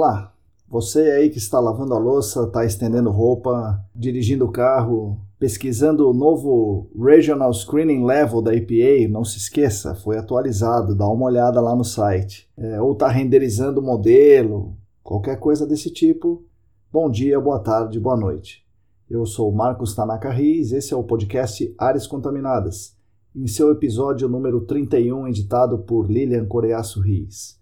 Olá, você aí que está lavando a louça, está estendendo roupa, dirigindo o carro, pesquisando o novo Regional Screening Level da EPA, não se esqueça, foi atualizado, dá uma olhada lá no site. É, ou está renderizando o modelo, qualquer coisa desse tipo. Bom dia, boa tarde, boa noite. Eu sou Marcos Tanaka Riz, esse é o podcast Áreas Contaminadas, em seu episódio número 31, editado por Lilian Coreaço Riz.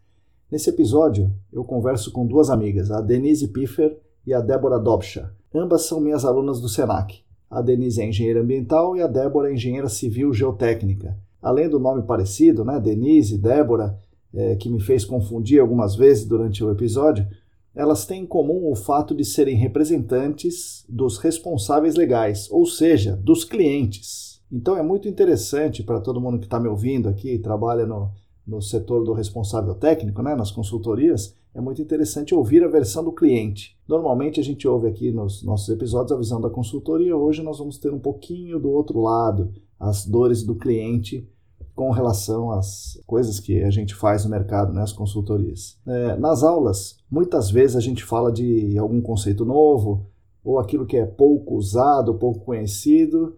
Nesse episódio, eu converso com duas amigas, a Denise Piffer e a Débora Dobscha. Ambas são minhas alunas do SENAC. A Denise é engenheira ambiental e a Débora é engenheira civil geotécnica. Além do nome parecido, né, Denise, Débora, é, que me fez confundir algumas vezes durante o episódio, elas têm em comum o fato de serem representantes dos responsáveis legais, ou seja, dos clientes. Então é muito interessante para todo mundo que está me ouvindo aqui trabalha no, no setor do responsável técnico, né, nas consultorias, é muito interessante ouvir a versão do cliente. Normalmente a gente ouve aqui nos nossos episódios a visão da consultoria, hoje nós vamos ter um pouquinho do outro lado, as dores do cliente com relação às coisas que a gente faz no mercado, né, as consultorias. É, nas aulas, muitas vezes a gente fala de algum conceito novo, ou aquilo que é pouco usado, pouco conhecido,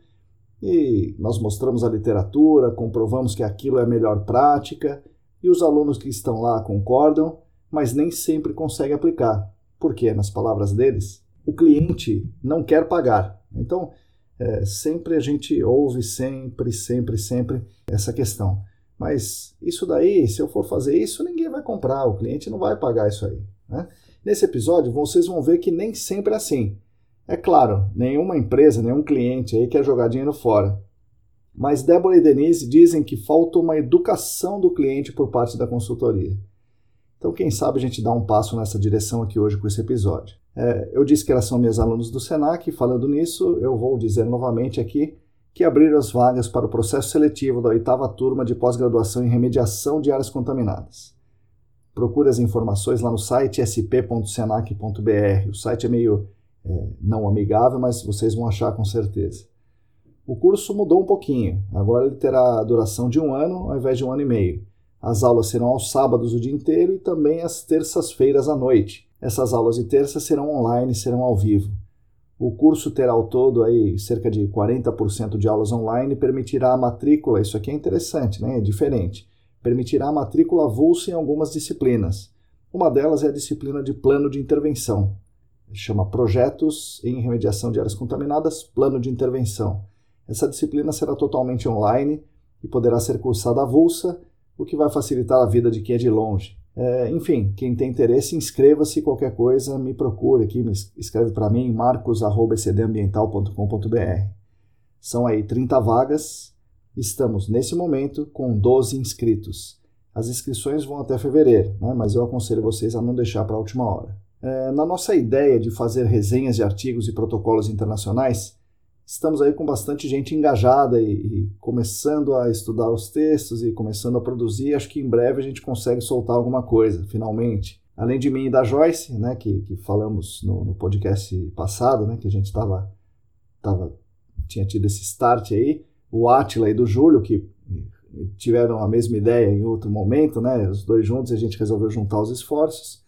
e nós mostramos a literatura, comprovamos que aquilo é a melhor prática, e os alunos que estão lá concordam, mas nem sempre conseguem aplicar. Porque, nas palavras deles, o cliente não quer pagar. Então, é, sempre a gente ouve, sempre, sempre, sempre, essa questão. Mas isso daí, se eu for fazer isso, ninguém vai comprar, o cliente não vai pagar isso aí. Né? Nesse episódio, vocês vão ver que nem sempre é assim. É claro, nenhuma empresa, nenhum cliente aí quer jogar dinheiro fora. Mas Débora e Denise dizem que falta uma educação do cliente por parte da consultoria. Então, quem sabe a gente dá um passo nessa direção aqui hoje com esse episódio. É, eu disse que elas são minhas alunas do SENAC, e falando nisso, eu vou dizer novamente aqui que abriram as vagas para o processo seletivo da oitava turma de pós-graduação em remediação de áreas contaminadas. Procure as informações lá no site sp.senac.br. O site é meio é, não amigável, mas vocês vão achar com certeza. O curso mudou um pouquinho, agora ele terá a duração de um ano ao invés de um ano e meio. As aulas serão aos sábados o dia inteiro e também às terças-feiras à noite. Essas aulas de terça serão online, serão ao vivo. O curso terá ao todo aí cerca de 40% de aulas online e permitirá a matrícula, isso aqui é interessante, né? é diferente, permitirá a matrícula avulsa em algumas disciplinas. Uma delas é a disciplina de plano de intervenção chama Projetos em Remediação de Áreas Contaminadas, Plano de Intervenção. Essa disciplina será totalmente online e poderá ser cursada avulsa, o que vai facilitar a vida de quem é de longe. É, enfim, quem tem interesse, inscreva-se, qualquer coisa, me procure aqui, me escreve para mim, marcos.ecdambiental.com.br. São aí 30 vagas, estamos nesse momento com 12 inscritos. As inscrições vão até fevereiro, né, mas eu aconselho vocês a não deixar para a última hora. É, na nossa ideia de fazer resenhas de artigos e protocolos internacionais, estamos aí com bastante gente engajada e, e, começando a estudar os textos e começando a produzir. Acho que em breve a gente consegue soltar alguma coisa, finalmente. Além de mim e da Joyce, né, que, que falamos no, no podcast passado, né, que a gente estava tava, tinha tido esse start aí, o Atila e do Júlio, que tiveram a mesma ideia em outro momento, né, os dois juntos, a gente resolveu juntar os esforços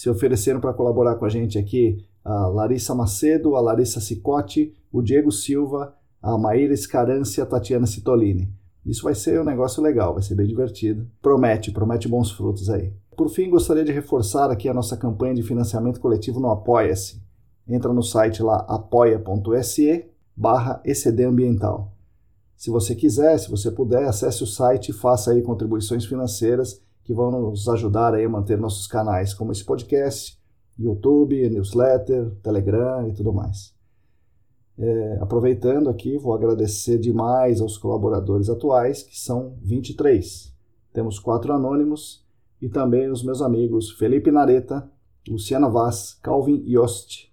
se ofereceram para colaborar com a gente aqui a Larissa Macedo, a Larissa Cicotti, o Diego Silva, a Maíra Escarance e a Tatiana Citolini. Isso vai ser um negócio legal, vai ser bem divertido. Promete, promete bons frutos aí. Por fim, gostaria de reforçar aqui a nossa campanha de financiamento coletivo no Apoia-se. Entra no site lá apoia.se barra Ambiental. Se você quiser, se você puder, acesse o site e faça aí contribuições financeiras que vão nos ajudar a manter nossos canais, como esse podcast, YouTube, newsletter, Telegram e tudo mais. É, aproveitando aqui, vou agradecer demais aos colaboradores atuais, que são 23. Temos quatro anônimos e também os meus amigos Felipe Nareta, Luciana Vaz, Calvin Yost,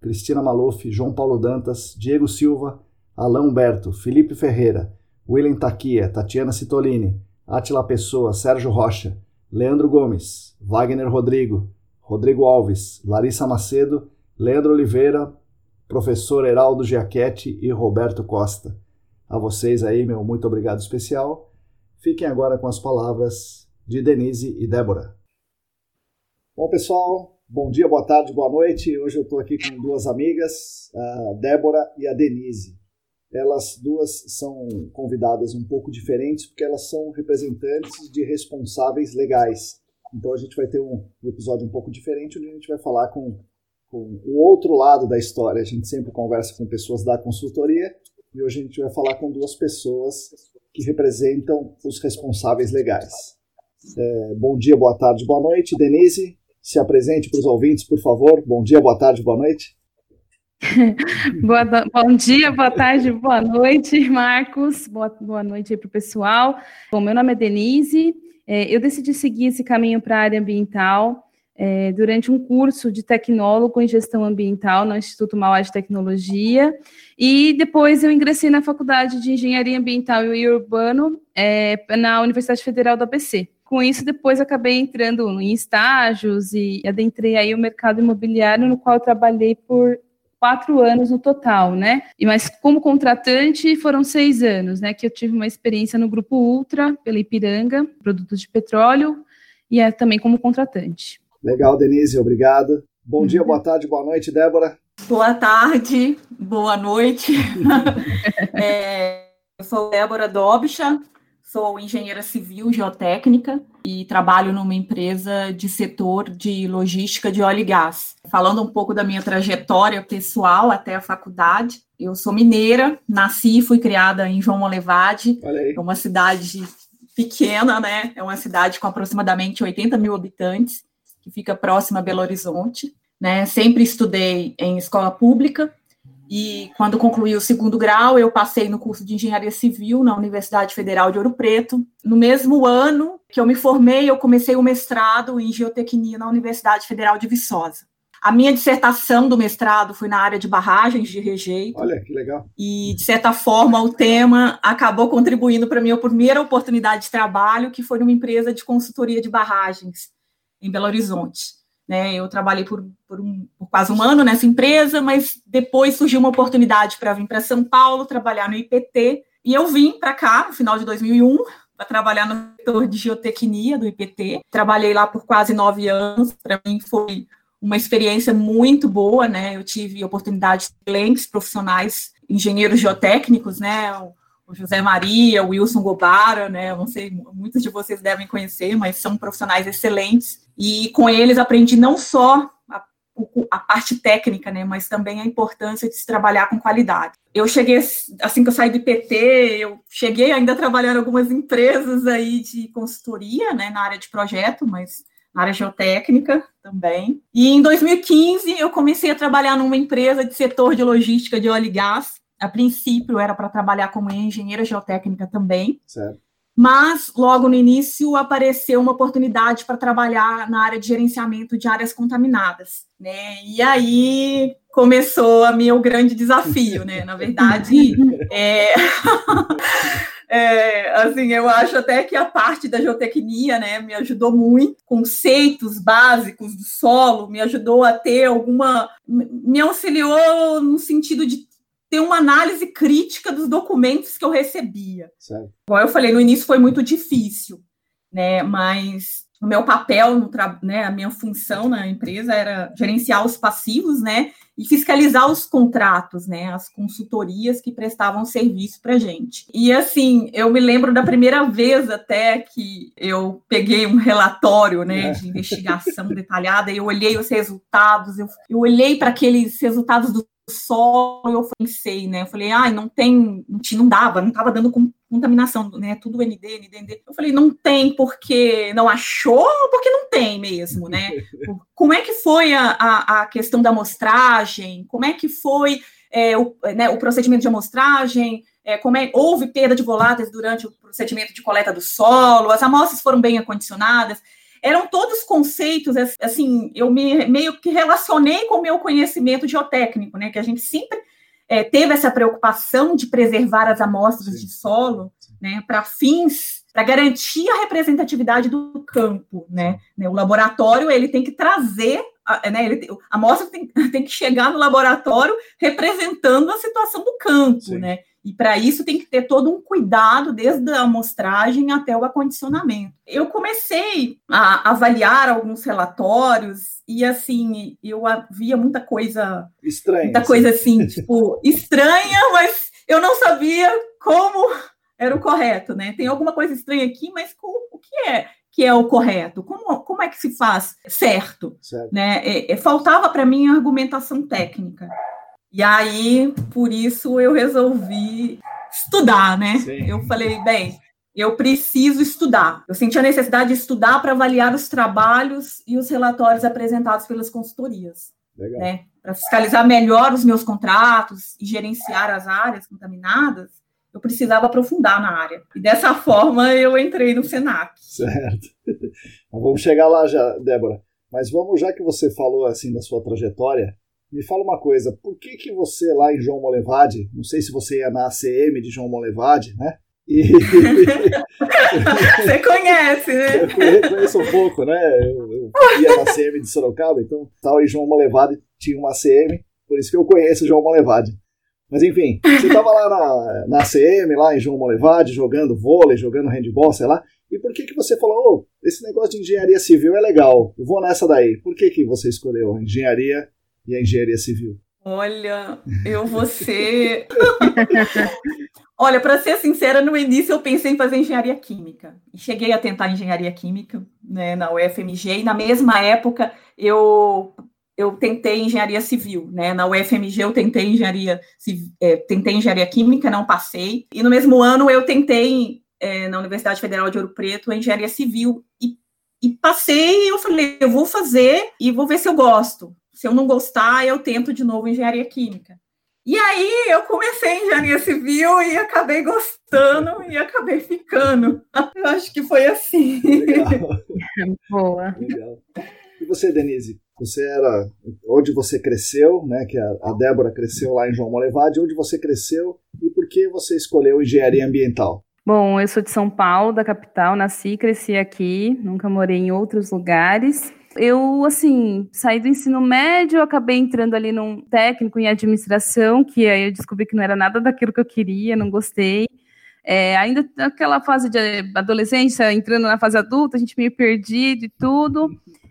Cristina Maluf, João Paulo Dantas, Diego Silva, Alain Humberto, Felipe Ferreira, William Taquia, Tatiana Citolini, Atila Pessoa, Sérgio Rocha, Leandro Gomes, Wagner Rodrigo, Rodrigo Alves, Larissa Macedo, Leandro Oliveira, professor Heraldo Giachetti e Roberto Costa. A vocês aí, meu muito obrigado especial. Fiquem agora com as palavras de Denise e Débora. Bom, pessoal, bom dia, boa tarde, boa noite. Hoje eu estou aqui com duas amigas, a Débora e a Denise. Elas duas são convidadas um pouco diferentes porque elas são representantes de responsáveis legais. Então a gente vai ter um, um episódio um pouco diferente onde a gente vai falar com com o outro lado da história. A gente sempre conversa com pessoas da consultoria e hoje a gente vai falar com duas pessoas que representam os responsáveis legais. É, bom dia, boa tarde, boa noite. Denise, se apresente para os ouvintes, por favor. Bom dia, boa tarde, boa noite. boa, bom dia, boa tarde, boa noite, Marcos. Boa, boa noite para o pessoal. Bom, meu nome é Denise. É, eu decidi seguir esse caminho para a área ambiental é, durante um curso de tecnólogo em gestão ambiental no Instituto Mauá de Tecnologia, e depois eu ingressei na Faculdade de Engenharia Ambiental e Urbano é, na Universidade Federal do ABC. Com isso, depois acabei entrando em estágios e adentrei aí o mercado imobiliário, no qual trabalhei por quatro anos no total, né? E mas como contratante foram seis anos, né? Que eu tive uma experiência no grupo Ultra pela Ipiranga, produtos de petróleo, e é também como contratante. Legal, Denise, obrigado. Bom dia, boa tarde, boa noite, Débora. Boa tarde, boa noite. é, eu sou Débora Dobcha, sou engenheira civil geotécnica e trabalho numa empresa de setor de logística de óleo e gás. Falando um pouco da minha trajetória pessoal até a faculdade, eu sou mineira, nasci e fui criada em João Molevade, uma cidade pequena, né? É uma cidade com aproximadamente 80 mil habitantes que fica próxima a Belo Horizonte. Né? Sempre estudei em escola pública e quando concluí o segundo grau, eu passei no curso de engenharia civil na Universidade Federal de Ouro Preto. No mesmo ano que eu me formei, eu comecei o mestrado em geotecnia na Universidade Federal de Viçosa. A minha dissertação do mestrado foi na área de barragens de rejeito. Olha, que legal. E, de certa forma, o tema acabou contribuindo para a minha primeira oportunidade de trabalho, que foi numa empresa de consultoria de barragens em Belo Horizonte. Né, eu trabalhei por, por, um, por, quase um ano nessa empresa, mas depois surgiu uma oportunidade para vir para São Paulo trabalhar no IPT, e eu vim para cá no final de 2001 para trabalhar no setor de geotecnia do IPT. Trabalhei lá por quase nove anos, para mim foi uma experiência muito boa, né? Eu tive oportunidade de excelentes profissionais, engenheiros geotécnicos, né? o José Maria, o Wilson Gobara, né? Não sei, muitos de vocês devem conhecer, mas são profissionais excelentes. E com eles aprendi não só a, a, parte técnica, né? Mas também a importância de se trabalhar com qualidade. Eu cheguei, assim que eu saí do IPT, eu cheguei ainda a trabalhar em algumas empresas aí de consultoria, né? Na área de projeto, mas na área geotécnica também. E em 2015 eu comecei a trabalhar numa empresa de setor de logística de óleo e gás, a princípio era para trabalhar como engenheira geotécnica também. Certo. Mas logo no início apareceu uma oportunidade para trabalhar na área de gerenciamento de áreas contaminadas, né? E aí começou a meu grande desafio, né? Na verdade, é... É, assim, eu acho até que a parte da geotecnia, né, me ajudou muito, conceitos básicos do solo, me ajudou a ter alguma, me auxiliou no sentido de ter uma análise crítica dos documentos que eu recebia. Certo. Como eu falei, no início foi muito difícil, né? Mas o meu papel, né, a minha função na empresa era gerenciar os passivos, né, e fiscalizar os contratos, né, as consultorias que prestavam serviço para gente. E assim, eu me lembro da primeira vez até que eu peguei um relatório, né, é. de investigação detalhada, e eu olhei os resultados, eu, eu olhei para aqueles resultados do solo, eu pensei, né? Eu falei, ai, não tem, não dava, não estava dando contaminação, né? Tudo ND, ND, ND. Eu falei, não tem porque não achou ou porque não tem mesmo, né? Como é que foi a, a, a questão da amostragem? Como é que foi é, o, né, o procedimento de amostragem, é, como é, houve perda de voláteis durante o procedimento de coleta do solo, as amostras foram bem acondicionadas. Eram todos conceitos, assim, eu me, meio que relacionei com o meu conhecimento geotécnico, né, que a gente sempre é, teve essa preocupação de preservar as amostras Sim. de solo, né, para fins, para garantir a representatividade do campo, né, né, o laboratório, ele tem que trazer a, né, ele, a amostra tem, tem, que chegar no laboratório representando a situação do campo, Sim. né? E para isso tem que ter todo um cuidado, desde a amostragem até o acondicionamento. Eu comecei a avaliar alguns relatórios e assim, eu via muita coisa estranha. Muita assim. coisa assim, tipo, estranha, mas eu não sabia como era o correto, né? Tem alguma coisa estranha aqui, mas o que é que é o correto? Como, como é que se faz certo? certo. Né? É, é, faltava para mim a argumentação técnica. E aí, por isso, eu resolvi estudar, né? Sim. Eu falei, bem, eu preciso estudar. Eu senti a necessidade de estudar para avaliar os trabalhos e os relatórios apresentados pelas consultorias. Legal. Né? Para fiscalizar melhor os meus contratos e gerenciar as áreas contaminadas, eu precisava aprofundar na área. E dessa forma eu entrei no Senac. Certo. vamos chegar lá já, Débora. Mas vamos, já que você falou assim da sua trajetória, me fala uma coisa, por que que você lá em João Molevade, não sei se você ia na ACM de João Molevade, né? E... você conhece, né? Eu conheço um pouco, né? Eu, eu ia na ACM de Sorocaba, então tal em João Molevade tinha uma ACM, por isso que eu conheço João Molevade. Mas enfim, você estava lá na, na ACM, lá em João Molevade, jogando vôlei, jogando handball, sei lá, e por que que você falou, oh, esse negócio de engenharia civil é legal, eu vou nessa daí. Por que que você escolheu engenharia e a engenharia civil? Olha, eu vou ser. Olha, para ser sincera, no início eu pensei em fazer engenharia química. Cheguei a tentar engenharia química né, na UFMG, e na mesma época eu, eu tentei engenharia civil. Né? Na UFMG eu tentei engenharia, é, tentei engenharia química, não passei. E no mesmo ano eu tentei, é, na Universidade Federal de Ouro Preto, engenharia civil. E, e passei e eu falei, eu vou fazer e vou ver se eu gosto. Se eu não gostar, eu tento de novo engenharia química. E aí eu comecei engenharia civil e acabei gostando e acabei ficando. Eu acho que foi assim. Legal. Boa. Legal. E você, Denise? Você era onde você cresceu, né? Que a, a Débora cresceu lá em João Molevade. Onde você cresceu e por que você escolheu engenharia ambiental? Bom, eu sou de São Paulo, da capital, nasci, cresci aqui, nunca morei em outros lugares eu, assim, saí do ensino médio, acabei entrando ali num técnico em administração, que aí eu descobri que não era nada daquilo que eu queria, não gostei. É, ainda naquela fase de adolescência, entrando na fase adulta, a gente meio perdido e tudo.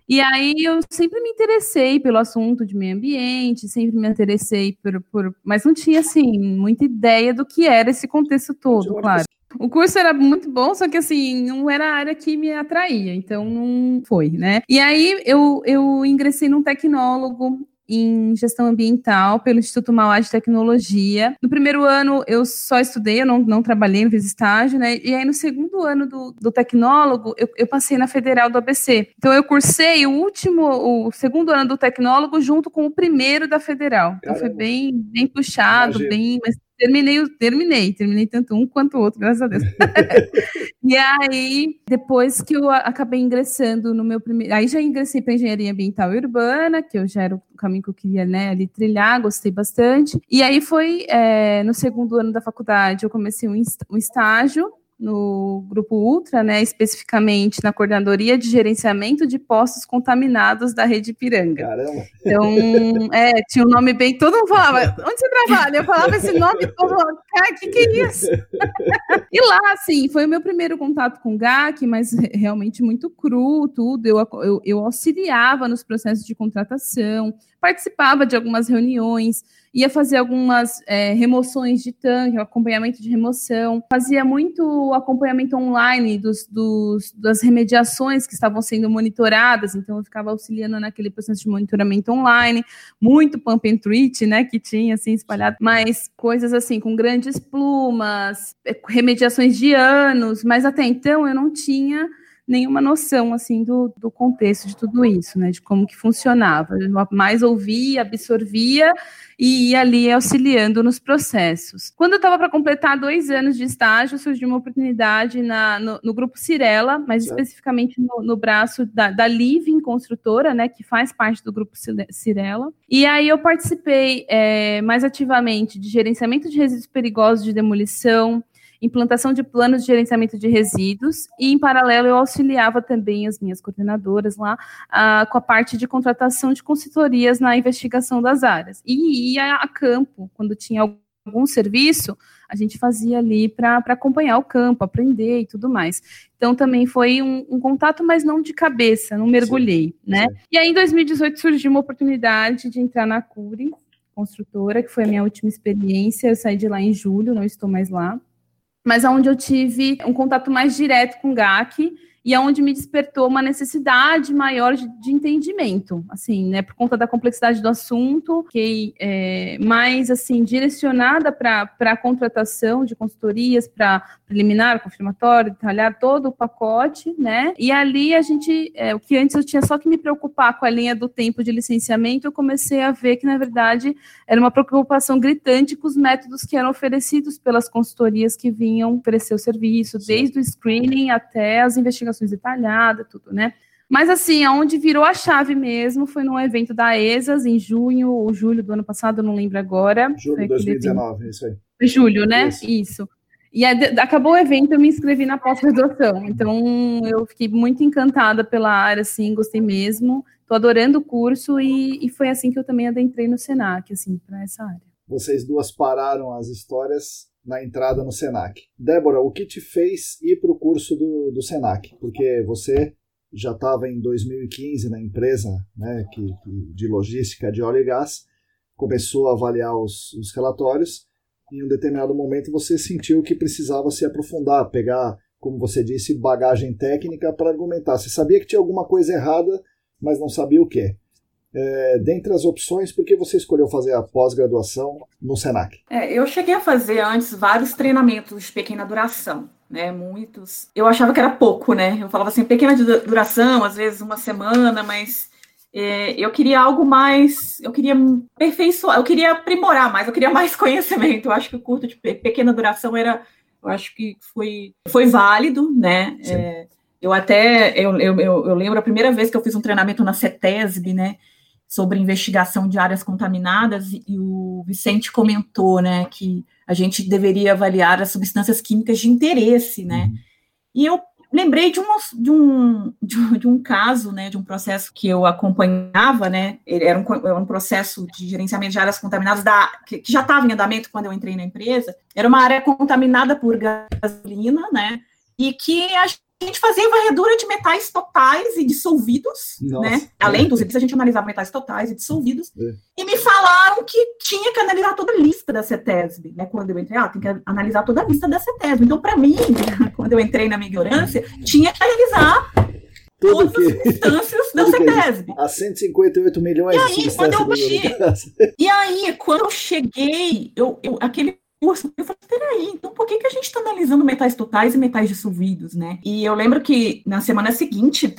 E aí eu sempre me interessei pelo assunto de meio ambiente, sempre me interessei por, por mas não tinha assim muita ideia do que era esse contexto todo, claro. O curso era muito bom, só que assim, não era a área que me atraía, então não foi, né? E aí eu, eu ingressei num tecnólogo em gestão ambiental pelo Instituto Mauá de Tecnologia. No primeiro ano eu só estudei, eu não, não trabalhei, não fiz estágio, né? E aí no segundo ano do, do tecnólogo eu, eu passei na Federal do ABC. Então eu cursei o último, o segundo ano do tecnólogo junto com o primeiro da Federal. Então Caramba. foi bem, bem puxado, Imagina. bem, mas terminei, terminei, terminei tanto um quanto o outro, graças a Deus. e aí, depois que eu acabei ingressando no meu primeiro. Aí já ingressei para engenharia ambiental e urbana, que eu já era o caminho que eu queria né, ali trilhar, gostei bastante. E aí foi é, no segundo ano da faculdade, eu comecei um estágio no Grupo Ultra, né, especificamente na Coordenadoria de Gerenciamento de Postos Contaminados da Rede Piranga. Caramba! Então, é, tinha um nome bem... Todo mundo falava, onde você trabalha? Eu falava esse nome todo mundo, cara, o que, que é isso? e lá, assim, foi o meu primeiro contato com o GAC, mas realmente muito cru, tudo. Eu, eu, eu auxiliava nos processos de contratação, participava de algumas reuniões, ia fazer algumas é, remoções de tanque, acompanhamento de remoção, fazia muito acompanhamento online dos, dos, das remediações que estavam sendo monitoradas, então eu ficava auxiliando naquele processo de monitoramento online, muito pump and treat, né, que tinha assim espalhado, mas coisas assim com grandes plumas, é, remediações de anos, mas até então eu não tinha nenhuma noção assim do, do contexto de tudo isso, né? De como que funcionava. Eu mais ouvia, absorvia e ia ali auxiliando nos processos. Quando eu estava para completar dois anos de estágio, surgiu uma oportunidade na, no, no grupo Cirela, mais certo. especificamente no, no, braço da, da Living Construtora, né, que faz parte do grupo Cirela. E aí eu participei é, mais ativamente de gerenciamento de resíduos perigosos de demolição, implantação de planos de gerenciamento de resíduos, e em paralelo eu auxiliava também as minhas coordenadoras lá uh, com a parte de contratação de consultorias na investigação das áreas. E ia a campo, quando tinha algum serviço, a gente fazia ali para acompanhar o campo, aprender e tudo mais. Então também foi um, um contato, mas não de cabeça, não mergulhei, sim, né? Sim. E aí em 2018 surgiu uma oportunidade de entrar na Cure, construtora, que foi a minha última experiência. Eu saí de lá em julho, não estou mais lá mas aonde eu tive um contato mais direto com o GAC e aonde me despertou uma necessidade maior de, de, entendimento, assim, né, por conta da complexidade do assunto, que é, mais assim direcionada para a contratação de consultorias para preliminar, confirmatório, detalhar todo o pacote, né? E ali a gente, é, o que antes eu tinha só que me preocupar com a linha do tempo de licenciamento, eu comecei a ver que na verdade era uma preocupação gritante com os métodos que eram oferecidos pelas consultorias que vinham oferecer o serviço, desde o screening até as investigações informações detalhadas, tudo, né? Mas assim, aonde virou a chave mesmo foi num evento da ESAS em junho ou julho do ano passado, não lembro agora. Julho de 2019, evento. isso aí. Julho, né? Isso. isso. E acabou o evento, eu me inscrevi na pós-graduação. Então, eu fiquei muito encantada pela área, assim, gostei mesmo. Estou adorando o curso e, e, foi assim que eu também adentrei no Senac, assim, para essa área. Vocês duas pararam as histórias na entrada no Senac. Débora, o que te fez ir para o curso do, do Senac? Porque você já estava em 2015 na empresa né, que, que, de logística de óleo e gás, começou a avaliar os, os relatórios e em um determinado momento você sentiu que precisava se aprofundar, pegar, como você disse, bagagem técnica para argumentar. Você sabia que tinha alguma coisa errada, mas não sabia o que é, dentre as opções, por que você escolheu fazer a pós-graduação no SENAC? É, eu cheguei a fazer antes vários treinamentos de pequena duração, né? Muitos. Eu achava que era pouco, né? Eu falava assim, pequena duração, às vezes uma semana, mas é, eu queria algo mais, eu queria aperfeiçoar, eu queria aprimorar mais, eu queria mais conhecimento. Eu acho que o curto de pequena duração era, eu acho que foi, foi válido, né? É, eu até, eu, eu, eu, lembro a primeira vez que eu fiz um treinamento na CETESB, né? Sobre investigação de áreas contaminadas e o Vicente comentou, né, que a gente deveria avaliar as substâncias químicas de interesse, né? Uhum. E eu lembrei de um, de um, de um, caso, né, de um processo que eu acompanhava, né, era um, era um processo de gerenciamento de áreas contaminadas da, que, que já estava em andamento quando eu entrei na empresa, era uma área contaminada por gasolina, né, e que a a gente fazia varredura de metais totais e dissolvidos, Nossa, né? Além dos a gente analisava metais totais e dissolvidos. É. E me falaram que tinha que analisar toda a lista da CETESB, né? Quando eu entrei, ah, tem que analisar toda a lista da CETESB. Então, para mim, quando eu entrei na minha ignorância, tinha que analisar Tudo todas que... as instâncias da CETESB. A 158 milhões e aí, quando eu E aí, quando eu cheguei, eu, eu aquele curso. Eu falei, peraí, então por que, que a gente está analisando metais totais e metais dissolvidos, né? E eu lembro que na semana seguinte,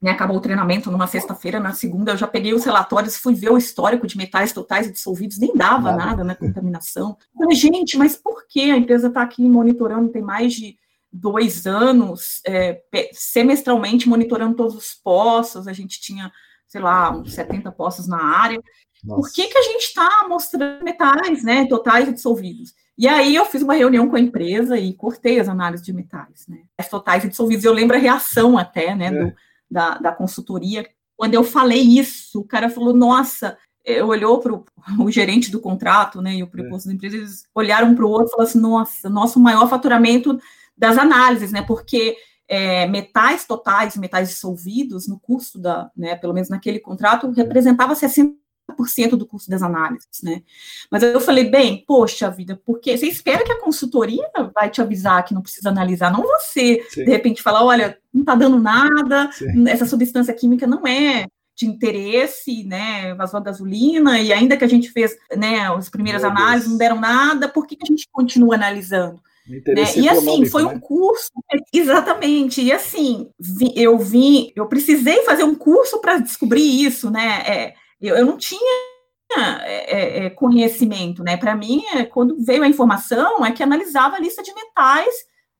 né, acabou o treinamento numa sexta-feira, na segunda eu já peguei os relatórios, fui ver o histórico de metais totais e dissolvidos, nem dava nada, nada né, contaminação. Eu falei, gente, mas por que a empresa está aqui monitorando, tem mais de dois anos, é, semestralmente monitorando todos os poços, a gente tinha, sei lá, uns 70 poços na área, nossa. Por que, que a gente está mostrando metais, né, totais e dissolvidos? E aí eu fiz uma reunião com a empresa e cortei as análises de metais, né, totais e dissolvidos. Eu lembro a reação até, né, é. do, da, da consultoria. Quando eu falei isso, o cara falou, nossa, eu olhou para o gerente do contrato, né, e o preposto é. da empresa, eles olharam para o outro e falaram assim, nossa, nosso maior faturamento das análises, né, porque é, metais totais, metais dissolvidos, no custo da, né, pelo menos naquele contrato, representava 60 50% do custo das análises, né? Mas eu falei, bem, poxa vida, porque você espera que a consultoria vai te avisar que não precisa analisar, não você, Sim. de repente, falar, olha, não está dando nada, Sim. essa substância química não é de interesse, né, vazou a gasolina, e ainda que a gente fez, né, as primeiras Meu análises Deus. não deram nada, por que, que a gente continua analisando? Né? E assim, foi né? um curso, exatamente. E assim, vi, eu vim, eu precisei fazer um curso para descobrir isso, né? É, eu, eu não tinha é, é, é conhecimento, né? Para mim, é, quando veio a informação, é que analisava a lista de metais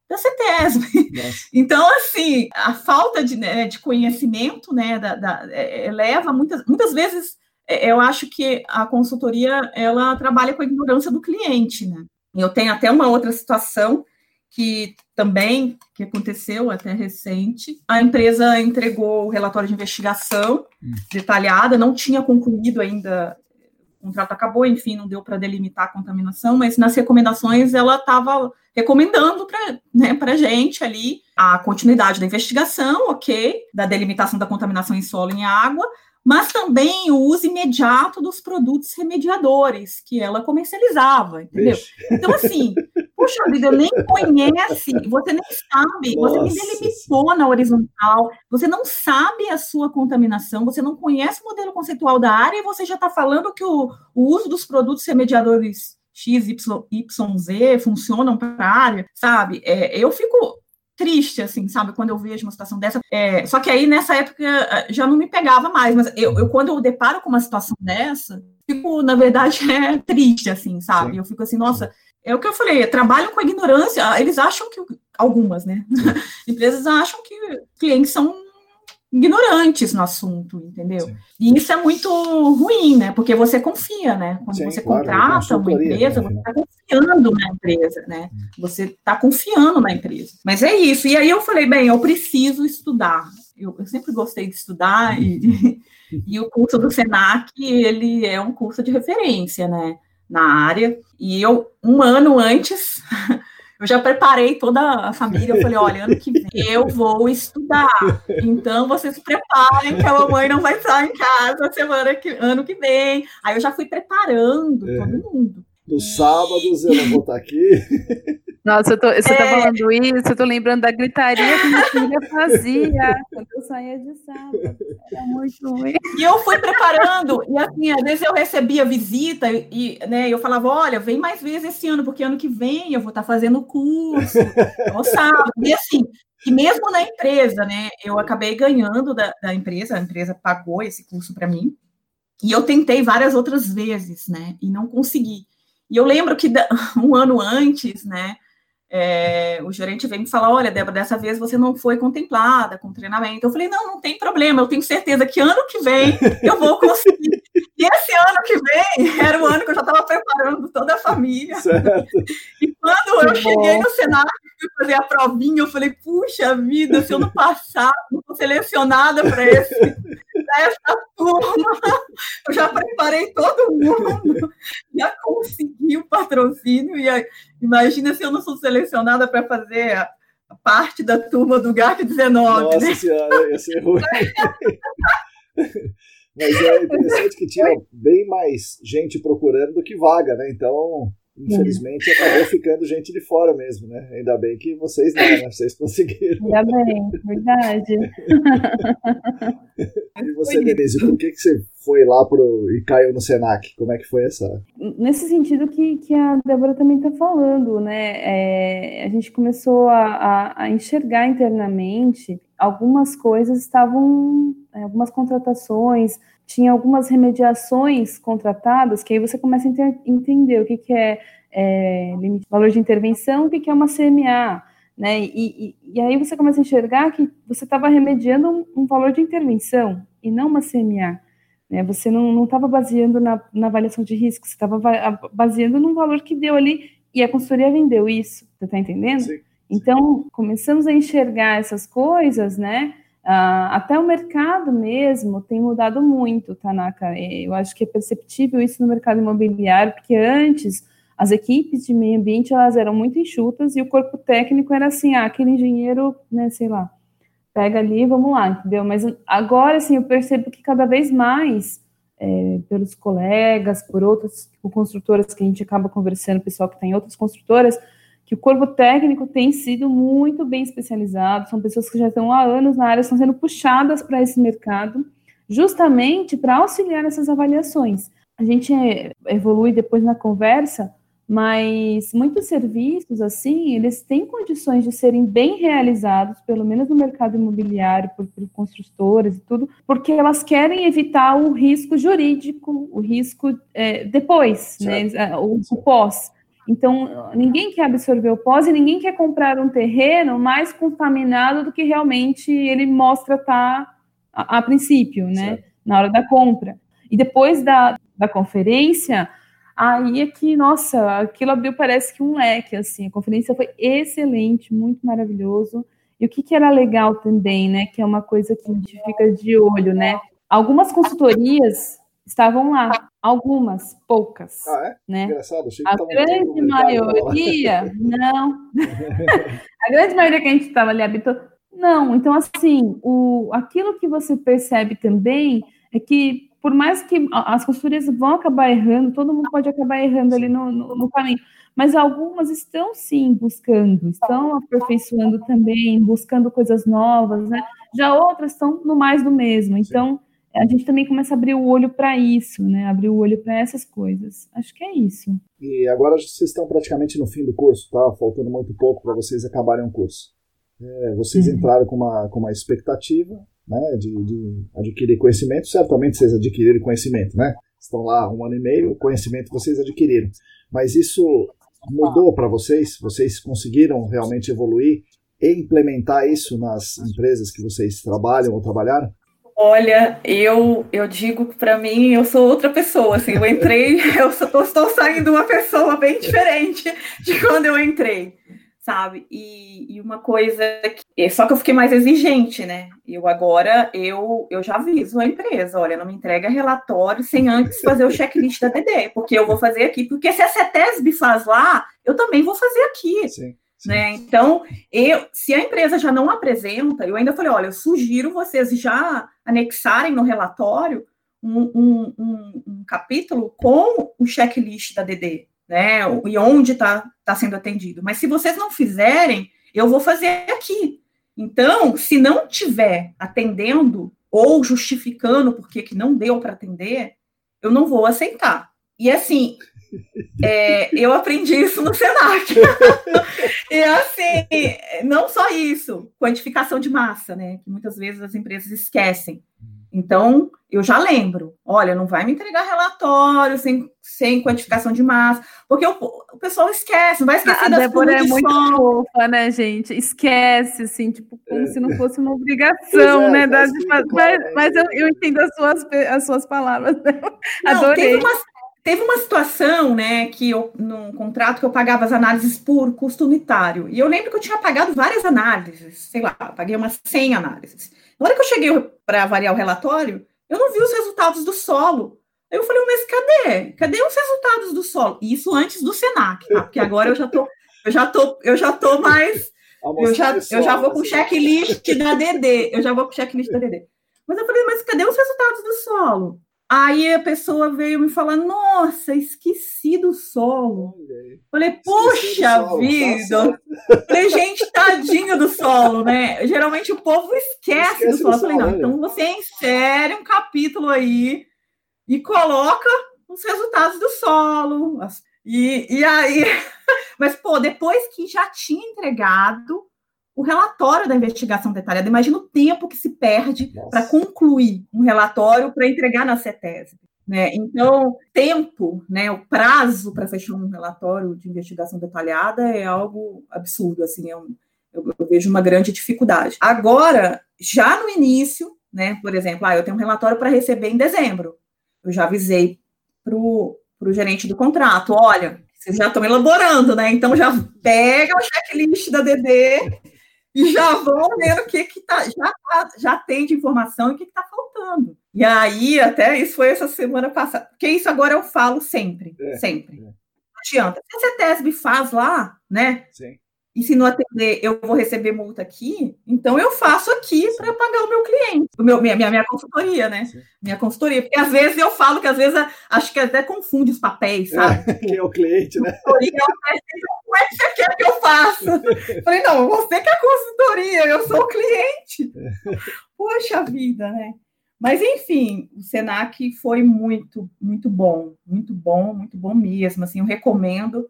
da CETESB. Então, assim, a falta de, né, de conhecimento, né, da, da, é, leva muitas, muitas vezes, eu acho que a consultoria, ela trabalha com a ignorância do cliente, né? Eu tenho até uma outra situação que também que aconteceu até recente. A empresa entregou o relatório de investigação hum. detalhada, não tinha concluído ainda o contrato acabou, enfim, não deu para delimitar a contaminação, mas nas recomendações ela estava recomendando para né, a gente ali a continuidade da investigação, ok, da delimitação da contaminação em solo e em água, mas também o uso imediato dos produtos remediadores que ela comercializava, entendeu? Vixe. Então, assim, puxa vida, nem conhece, você nem sabe, Nossa. você nem delimitou na horizontal, você não sabe a sua contaminação, você não conhece o modelo conceitual da área e você já está falando que o, o uso dos produtos remediadores X, Y, Y, Z funcionam para a área, sabe? É, eu fico triste, assim, sabe? Quando eu vejo uma situação dessa. É, só que aí, nessa época, já não me pegava mais. Mas eu, eu, quando eu deparo com uma situação dessa, fico, na verdade, é triste, assim, sabe? Sim. Eu fico assim, nossa, é o que eu falei, trabalham com a ignorância. Eles acham que. Algumas, né? Empresas acham que clientes são ignorantes no assunto, entendeu? Sim. E isso é muito ruim, né? Porque você confia, né? Quando Sim, você claro, contrata uma empresa, né? você está confiando na empresa, né? Hum. Você está confiando na empresa. Mas é isso. E aí eu falei, bem, eu preciso estudar. Eu, eu sempre gostei de estudar e, e o curso do Senac, ele é um curso de referência, né? Na área. E eu, um ano antes, eu já preparei toda a família. Eu falei: olha, ano que vem eu vou estudar. Então vocês se preparem, que a mamãe não vai estar em casa semana que, ano que vem. Aí eu já fui preparando é. todo mundo. Nos sábados eu não vou estar aqui. Nossa, tô, você está é. falando isso, eu tô lembrando da gritaria que minha filha fazia quando eu saía de sábado. Era muito ruim. E eu fui preparando, e assim, às vezes eu recebia visita e né, eu falava: olha, vem mais vezes esse ano, porque ano que vem eu vou estar tá fazendo curso, no sábado. E assim, e mesmo na empresa, né, eu acabei ganhando da, da empresa, a empresa pagou esse curso para mim, e eu tentei várias outras vezes, né, e não consegui. E eu lembro que um ano antes, né, é, o gerente veio me falar: olha, Débora, dessa vez você não foi contemplada com treinamento. Eu falei: não, não tem problema, eu tenho certeza que ano que vem eu vou conseguir. e esse ano que vem era o ano que eu já estava preparando toda a família. Certo. E quando eu cheguei no Senado fui fazer a provinha, eu falei: puxa vida, se eu não passar, não fui selecionada para essa turma, eu já preparei todo mundo, já consegui o patrocínio, e aí, imagina se eu não sou selecionada para fazer a, a, parte da turma do GAC 19. Nossa né? senhora, ia ser ruim. Mas é interessante que tinha bem mais gente procurando do que vaga, né? Então, Infelizmente acabou ficando gente de fora mesmo, né? Ainda bem que vocês não, né? Vocês conseguiram. Ainda bem, verdade. e você, Denise, por que, que você foi lá pro, e caiu no Senac? Como é que foi essa? Nesse sentido que, que a Débora também está falando, né? É, a gente começou a, a, a enxergar internamente algumas coisas estavam, é, algumas contratações, tinha algumas remediações contratadas, que aí você começa a entender o que, que é, é valor de intervenção, o que, que é uma CMA, né? E, e, e, aí você começa a enxergar que você estava remediando um, um, valor de intervenção e não uma CMA. Né? Você não estava baseando na, na, avaliação de risco, você estava baseando num valor que deu ali e a consultoria vendeu isso. Você está entendendo? Sim. Então, começamos a enxergar essas coisas, né? Uh, até o mercado mesmo tem mudado muito, Tanaka. Eu acho que é perceptível isso no mercado imobiliário, porque antes as equipes de meio ambiente elas eram muito enxutas e o corpo técnico era assim, ah, aquele engenheiro, né, sei lá, pega ali, vamos lá, entendeu? Mas agora, assim, eu percebo que cada vez mais, é, pelos colegas, por outras construtoras que a gente acaba conversando, pessoal que está em outras construtoras, que o corpo técnico tem sido muito bem especializado, são pessoas que já estão há anos na área, estão sendo puxadas para esse mercado, justamente para auxiliar nessas avaliações. A gente evolui depois na conversa, mas muitos serviços, assim, eles têm condições de serem bem realizados, pelo menos no mercado imobiliário, por, por construtoras e tudo, porque elas querem evitar o risco jurídico, o risco é, depois, né, o, o pós. Então, ninguém quer absorver o pós e ninguém quer comprar um terreno mais contaminado do que realmente ele mostra estar tá a, a princípio, né? Certo. Na hora da compra. E depois da, da conferência, aí é que, nossa, aquilo abriu, parece que um leque, assim. A conferência foi excelente, muito maravilhoso. E o que, que era legal também, né? Que é uma coisa que a gente fica de olho, né? Algumas consultorias estavam lá, algumas, poucas. Ah, é? Né? Engraçado, achei que A grande maioria, não. a grande maioria que a gente estava ali habitou, não. Então, assim, o, aquilo que você percebe também é que, por mais que as consultorias vão acabar errando, todo mundo pode acabar errando ali no, no, no caminho, mas algumas estão sim buscando, estão aperfeiçoando também, buscando coisas novas, né? Já outras estão no mais do mesmo. Então, a gente também começa a abrir o olho para isso, né? Abrir o olho para essas coisas. Acho que é isso. E agora vocês estão praticamente no fim do curso, tá? Faltando muito pouco para vocês acabarem o curso. É, vocês uhum. entraram com uma, com uma expectativa né, de, de, adquirir conhecimento. Certamente vocês adquiriram conhecimento, né? Estão lá um ano e meio, o conhecimento vocês adquiriram. Mas isso mudou para vocês? Vocês conseguiram realmente evoluir e implementar isso nas empresas que vocês trabalham ou trabalharam? Olha, eu eu digo que para mim eu sou outra pessoa. Assim, eu entrei, eu só, estou saindo uma pessoa bem diferente de quando eu entrei, sabe? E, e, uma coisa que só que eu fiquei mais exigente, né? Eu agora eu eu já aviso a empresa, olha, não me entrega relatório sem antes fazer o checklist da DD, porque eu vou fazer aqui, porque se a CETESB faz lá, eu também vou fazer aqui. Sim. Né? Então, eu, se a empresa já não apresenta, eu ainda falei, olha, eu sugiro vocês já anexarem no relatório um, um, um, um capítulo com o checklist da DD, né? E onde está tá sendo atendido. Mas se vocês não fizerem, eu vou fazer aqui. Então, se não tiver atendendo ou justificando por que não deu para atender, eu não vou aceitar. E assim, é, eu aprendi isso no Senac. e assim, não só isso, quantificação de massa, né? Que muitas vezes as empresas esquecem. Então, eu já lembro, olha, não vai me entregar relatório sem, sem quantificação de massa, porque o, o pessoal esquece, não vai esquecer a das Débora é muito fofa, né, gente? Esquece, assim, tipo, como é. se não fosse uma obrigação, é, né? Das, mas, mas, mas eu, eu, entendo as suas, as suas palavras. Né? Não, Adorei. Teve uma, Teve uma situação, né, que eu, num contrato que eu pagava as análises por custo unitário. E eu lembro que eu tinha pagado várias análises, sei lá, paguei umas 100 análises. Na hora que eu cheguei para avaliar o relatório, eu não vi os resultados do solo. Aí eu falei, mas cadê? Cadê os resultados do solo? Isso antes do Senac, tá? Porque agora eu já tô, eu já tô, eu já tô mais. Eu já, eu já vou com o checklist da DD. Eu já vou com o checklist da DD. Mas eu falei, mas cadê os resultados do solo? Aí a pessoa veio me falar: Nossa, esqueci do solo. Falei, puxa solo, tá vida. Tá Falei, gente, tadinho do solo, né? Geralmente o povo esquece, esquece do solo. Do Falei, não, né? então você insere um capítulo aí e coloca os resultados do solo. E, e aí, mas, pô, depois que já tinha entregado, o relatório da investigação detalhada. Imagina o tempo que se perde para concluir um relatório para entregar na CETESB. Né? Então, tempo, né, o prazo para fechar um relatório de investigação detalhada é algo absurdo, assim, é um, eu, eu, vejo uma grande dificuldade. Agora, já no início, né, por exemplo, ah, eu tenho um relatório para receber em dezembro, eu já avisei para o gerente do contrato, olha, vocês já estão elaborando, né, então já pega o checklist da DD e já vão ver o que que tá, já, tá, já tem de informação e o que está faltando. E aí, até isso foi essa semana passada, porque isso agora eu falo sempre, é, sempre. É. Não adianta. Se a CETESB faz lá, né? Sim e se não atender, eu vou receber multa aqui, então eu faço aqui para pagar o meu cliente, o meu, minha, minha, minha consultoria, né? Sim. Minha consultoria. Porque às vezes eu falo que às vezes acho que até confunde os papéis, sabe? É, quem é o cliente, né? Como é que você quer que eu faça? Falei, não, você que é a consultoria, eu sou o cliente. Poxa vida, né? Mas, enfim, o Senac foi muito, muito bom, muito bom, muito bom mesmo. Assim, eu recomendo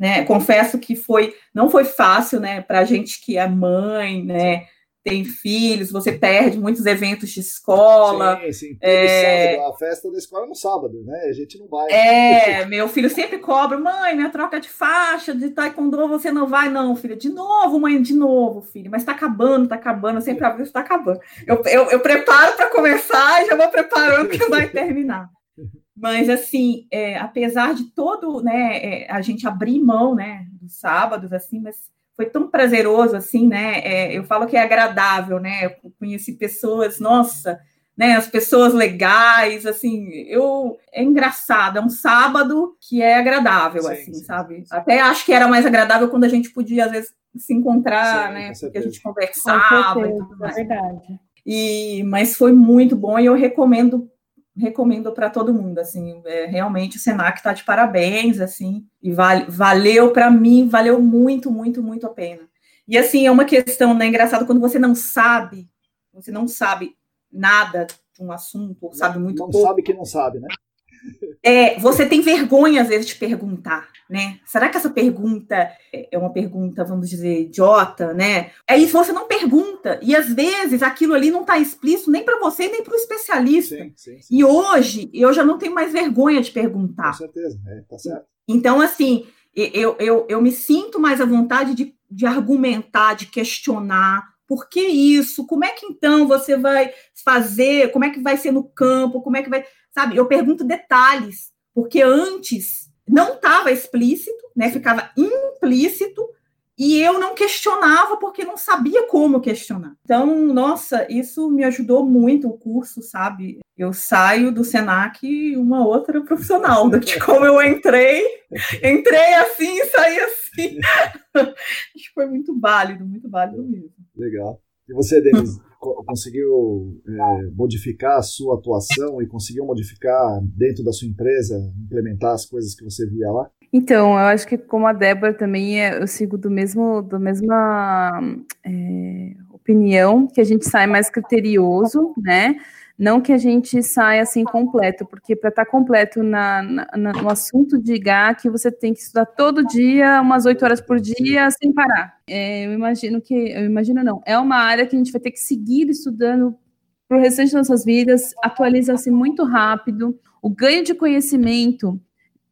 né? Confesso que foi, não foi fácil, né, para a gente que é mãe, né, tem filhos, você perde muitos eventos de escola. Sim, sim. É... Sábado, a festa da escola é no sábado, né? A gente não vai. É, meu filho sempre cobra, mãe, minha troca de faixa de taekwondo, você não vai, não, filha. De novo, mãe, de novo, filho. Mas tá acabando, tá acabando, eu sempre aviso, tá acabando. Eu, eu, eu preparo para começar e já vou preparando que vai terminar. Mas, assim, é, apesar de todo, né, é, a gente abrir mão, né, dos sábados, assim, mas foi tão prazeroso assim, né? É, eu falo que é agradável, né? Eu conheci pessoas, nossa, né? As pessoas legais, assim, eu é engraçado, é um sábado que é agradável, sim, assim, sim, sabe? Sim. Até acho que era mais agradável quando a gente podia às vezes se encontrar, né? Porque a gente conversava, certeza, e tudo mais. É verdade. E mas foi muito bom e eu recomendo recomendo para todo mundo, assim, é, realmente o Senac está de parabéns, assim, e vale, valeu para mim, valeu muito, muito, muito a pena. E assim, é uma questão, né, engraçado, quando você não sabe, você não sabe nada de um assunto, ou sabe muito não pouco. Não sabe que não sabe, né? É, você tem vergonha, às vezes, de perguntar, né? Será que essa pergunta é uma pergunta, vamos dizer, idiota, né? É isso, você não pergunta. E às vezes aquilo ali não está explícito nem para você, nem para o especialista. Sim, sim, sim. E hoje eu já não tenho mais vergonha de perguntar. Com certeza, é, tá certo. Então, assim, eu, eu, eu me sinto mais à vontade de, de argumentar, de questionar, por que isso? Como é que então você vai fazer? Como é que vai ser no campo? Como é que vai sabe? Eu pergunto detalhes, porque antes não estava explícito, né? Ficava implícito e eu não questionava porque não sabia como questionar. Então, nossa, isso me ajudou muito o curso, sabe? Eu saio do Senac uma outra profissional, de como eu entrei, entrei assim e saí assim. Acho que foi muito válido, muito válido mesmo. Legal. E você, Denise? conseguiu é, modificar a sua atuação e conseguiu modificar dentro da sua empresa, implementar as coisas que você via lá? Então, eu acho que como a Débora também, é, eu sigo do mesmo, do mesma é, opinião, que a gente sai mais criterioso, né? Não que a gente saia assim completo, porque para estar tá completo na, na, no assunto de GAC, você tem que estudar todo dia, umas oito horas por dia, sem parar. É, eu imagino que, eu imagino não, é uma área que a gente vai ter que seguir estudando para o restante das nossas vidas, atualiza-se muito rápido, o ganho de conhecimento,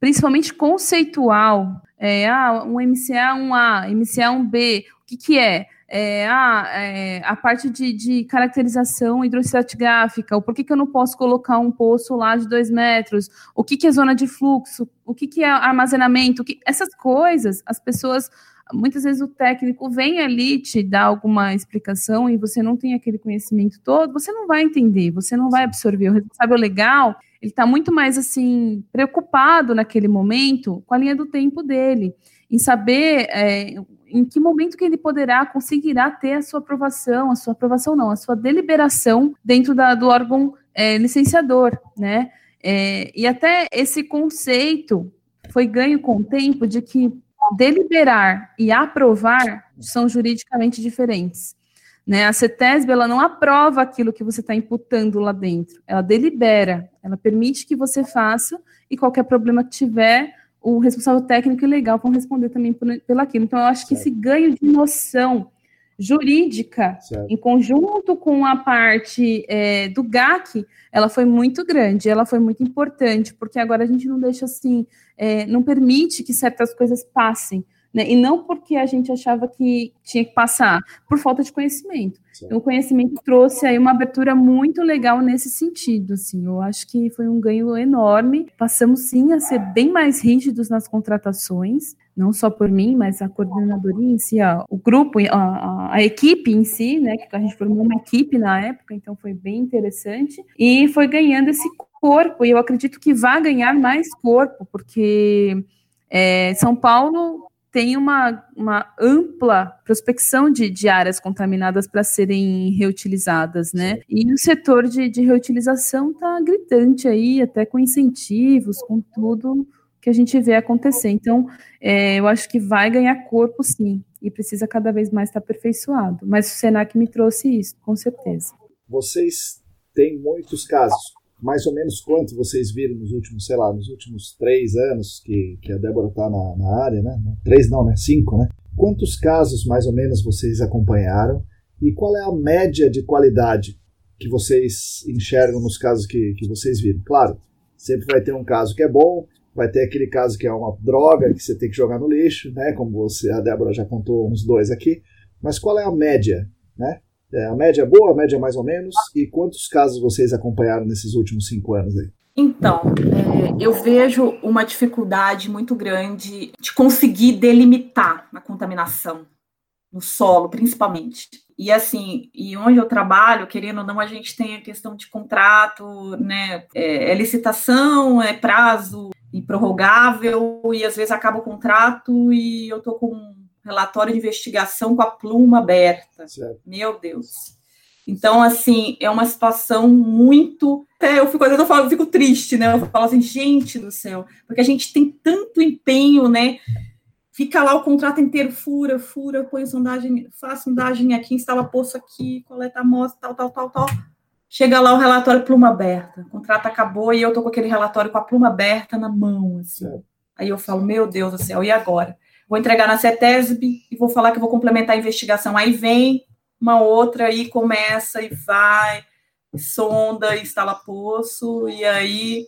principalmente conceitual, é, ah, um MCA 1A, MCA 1B, o que, que é? é, ah, é, a parte de, de caracterização hidroestratigráfica, o porquê que eu não posso colocar um poço lá de dois metros, o que, que é zona de fluxo, o que, que é armazenamento, que, essas coisas, as pessoas, muitas vezes o técnico vem ali te dar alguma explicação e você não tem aquele conhecimento todo, você não vai entender, você não vai absorver. O responsável legal, ele está muito mais assim, preocupado naquele momento com a linha do tempo dele, em saber é, em que momento que ele poderá, conseguirá ter a sua aprovação, a sua aprovação não, a sua deliberação dentro da, do órgão é, licenciador, né? É, e até esse conceito foi ganho com o tempo de que deliberar e aprovar são juridicamente diferentes. Né? A CETESB ela não aprova aquilo que você está imputando lá dentro, ela delibera, ela permite que você faça e qualquer problema que tiver, o responsável técnico e legal vão responder também por, pelo aquilo. Então, eu acho que esse ganho de noção jurídica, certo. em conjunto com a parte é, do GAC, ela foi muito grande, ela foi muito importante, porque agora a gente não deixa assim, é, não permite que certas coisas passem. Né? E não porque a gente achava que tinha que passar, por falta de conhecimento. Então, o conhecimento trouxe aí uma abertura muito legal nesse sentido, assim, eu acho que foi um ganho enorme. Passamos sim a ser bem mais rígidos nas contratações, não só por mim, mas a coordenadoria em si, ó, o grupo, a, a, a, equipe em si, né, que a gente formou uma equipe na época, então foi bem interessante, e foi ganhando esse corpo, e eu acredito que vai ganhar mais corpo, porque é, São Paulo tem uma, uma ampla prospecção de, de áreas contaminadas para serem reutilizadas, né? E o setor de, de reutilização está gritante aí, até com incentivos, com tudo que a gente vê acontecer. Então, é, eu acho que vai ganhar corpo, sim, e precisa cada vez mais estar aperfeiçoado. Mas o Senac me trouxe isso, com certeza. Vocês têm muitos casos mais ou menos quanto vocês viram nos últimos, sei lá, nos últimos três anos que, que a Débora está na, na área, né? Três não, né? Cinco, né? Quantos casos mais ou menos vocês acompanharam e qual é a média de qualidade que vocês enxergam nos casos que, que vocês viram? Claro, sempre vai ter um caso que é bom, vai ter aquele caso que é uma droga que você tem que jogar no lixo, né? Como você, a Débora já contou uns dois aqui. Mas qual é a média, né? É, a média é boa, a média é mais ou menos? E quantos casos vocês acompanharam nesses últimos cinco anos aí? Então, é, eu vejo uma dificuldade muito grande de conseguir delimitar a contaminação no solo, principalmente. E assim, e onde eu trabalho, querendo ou não, a gente tem a questão de contrato, né? É, é licitação, é prazo improrrogável, e às vezes acaba o contrato e eu tô com um relatório de investigação com a pluma aberta. Certo. Meu Deus. Então, assim, é uma situação muito. Até eu fico, às vezes eu, falo, eu fico triste, né? Eu falo assim, gente do céu, porque a gente tem tanto empenho, né? Fica lá o contrato inteiro, fura, fura, põe sondagem, faz sondagem aqui, instala poço aqui, coleta amostra, tal, tal, tal, tal. Chega lá o relatório pluma aberta. O contrato acabou e eu tô com aquele relatório com a pluma aberta na mão, assim. É. Aí eu falo, meu Deus do céu, e agora? Vou entregar na CETESB e vou falar que vou complementar a investigação. Aí vem uma outra e começa e vai, sonda, instala poço, e aí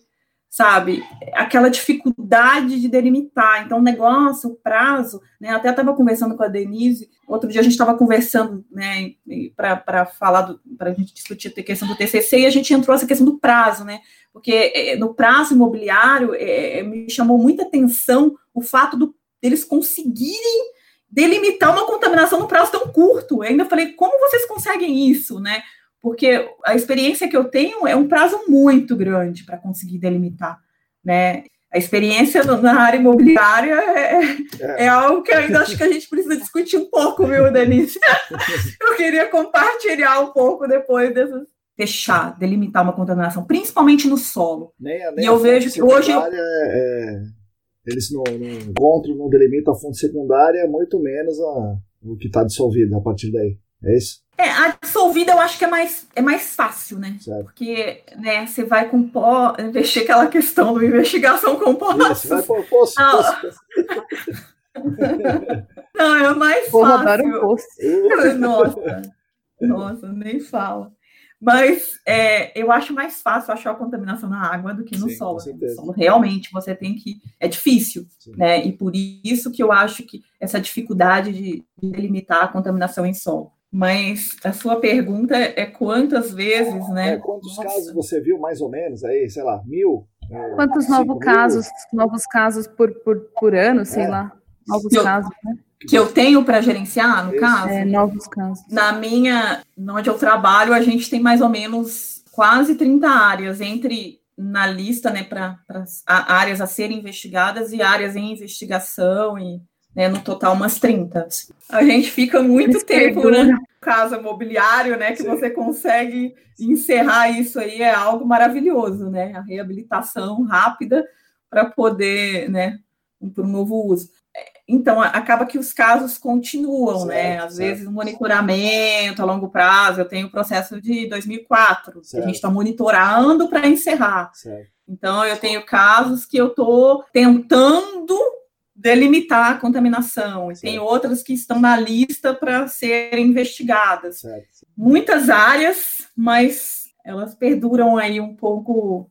sabe? Aquela dificuldade de delimitar. Então, o negócio, o prazo, né? Até estava conversando com a Denise, outro dia a gente estava conversando, né, para falar, para a gente discutir a questão do TCC, e a gente entrou essa questão do prazo, né? Porque é, no prazo imobiliário, é, é, me chamou muita atenção o fato do, deles conseguirem delimitar uma contaminação no prazo tão curto. Eu ainda falei, como vocês conseguem isso, né? Porque a experiência que eu tenho é um prazo muito grande para conseguir delimitar, né? A experiência na área imobiliária é, é. é, algo que eu ainda acho que a gente precisa discutir um pouco, viu, Denise? eu queria compartilhar um pouco depois dessas. Fechar, delimitar uma contaminação, principalmente no solo. Nem, nem e eu vejo que hoje. É, é, eles não, não encontram, não delimitam a fonte secundária, muito menos a, o que está dissolvido a partir daí. É isso? É, a dissolvida eu acho que é mais, é mais fácil, né? Certo. Porque né, você vai com pó, investir aquela questão da investigação com pó. Isso, vai pôr poço, poço. Não, é mais Vou fácil. Um poço. Nossa, nossa, nem fala. Mas é, eu acho mais fácil achar a contaminação na água do que no Sim, solo. No solo realmente você tem que. É difícil, Sim. né? E por isso que eu acho que essa dificuldade de delimitar a contaminação em solo. Mas a sua pergunta é quantas vezes, né? É, quantos Nossa. casos você viu, mais ou menos, aí, sei lá, mil? É, quantos novos casos, novos casos por, por, por ano, sei é. lá, novos eu, casos, né? Que eu tenho para gerenciar, no Esse. caso? É, novos casos. Na minha, onde eu trabalho, a gente tem mais ou menos quase 30 áreas, entre na lista, né, para áreas a serem investigadas e áreas em investigação e né, no total umas 30. A gente fica muito tempo, né? Casa imobiliário, né? Que Sim. você consegue encerrar isso aí é algo maravilhoso, né? A reabilitação rápida para poder, né, para um novo uso. Então, acaba que os casos continuam, né? certo, né? Às certo. vezes, um monitoramento a longo prazo. Eu tenho o processo de 2004, certo. que a gente está monitorando para encerrar. Então, eu tenho casos que eu estou tentando delimitar a contaminação, e tem outras que estão na lista para serem investigadas. Certo. Muitas áreas, mas elas perduram aí um pouco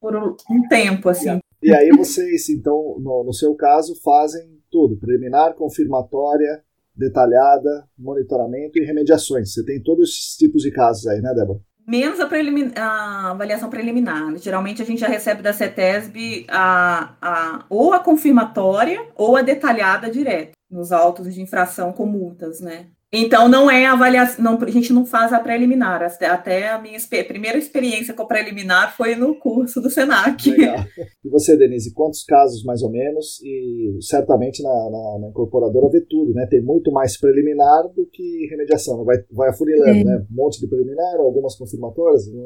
por um tempo, assim. E aí vocês, então, no, no seu caso, fazem tudo, preliminar, confirmatória, detalhada, monitoramento e remediações. Você tem todos esses tipos de casos aí, né, Débora? Menos a, a, avaliação preliminar. Geralmente a gente já recebe da CETESB a, a, ou a confirmatória ou a detalhada direta nos autos de infração com multas, né? Então, não é avaliação, não, a gente não faz a preliminar. Até a minha primeira experiência com a preliminar foi no curso do SENAC. Legal. E você, Denise, quantos casos mais ou menos? E certamente na, na, na incorporadora vê tudo, né? Tem muito mais preliminar do que remediação. Vai, vai afunilando, é. né? Um monte de preliminar, algumas confirmatórias. Né?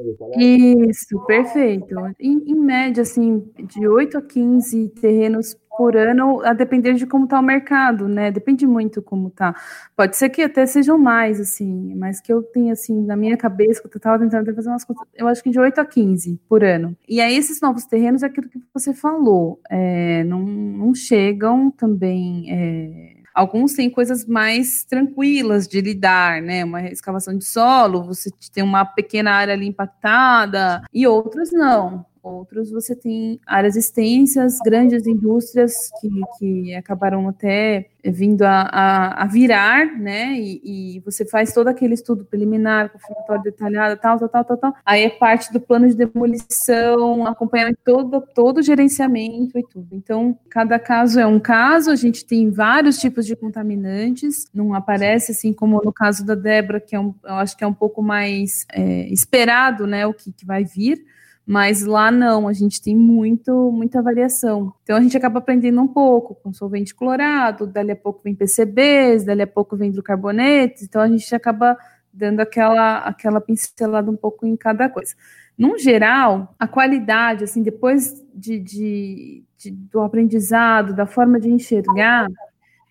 Isso, perfeito. Em, em média, assim, de 8 a 15 terrenos por ano, a depender de como está o mercado, né? Depende muito como tá. Pode ser que até sejam mais, assim, mas que eu tenho, assim, na minha cabeça, que eu estava tentando fazer umas coisas, eu acho que de 8 a 15 por ano. E aí, esses novos terrenos é aquilo que você falou, é, não, não chegam também. É, Alguns têm coisas mais tranquilas de lidar, né? Uma escavação de solo, você tem uma pequena área ali impactada, e outros não. Outros você tem áreas extensas, grandes indústrias que, que acabaram até vindo a, a, a virar, né? E, e, você faz todo aquele estudo preliminar, com formatório detalhado, tal, tal, tal, tal, tal. Aí é parte do plano de demolição, acompanhamento todo, todo o gerenciamento e tudo. Então, cada caso é um caso, a gente tem vários tipos de contaminantes, não aparece assim como no caso da Débora, que é um, eu acho que é um pouco mais é, esperado, né? O que, que vai vir mas lá não, a gente tem muito, muita variação. Então a gente acaba aprendendo um pouco com solvente clorado, dali a pouco vem PCBs, dali a pouco vem hidrocarbonetos, então a gente acaba dando aquela, aquela pincelada um pouco em cada coisa. Num geral, a qualidade, assim, depois de, de, de do aprendizado, da forma de enxergar,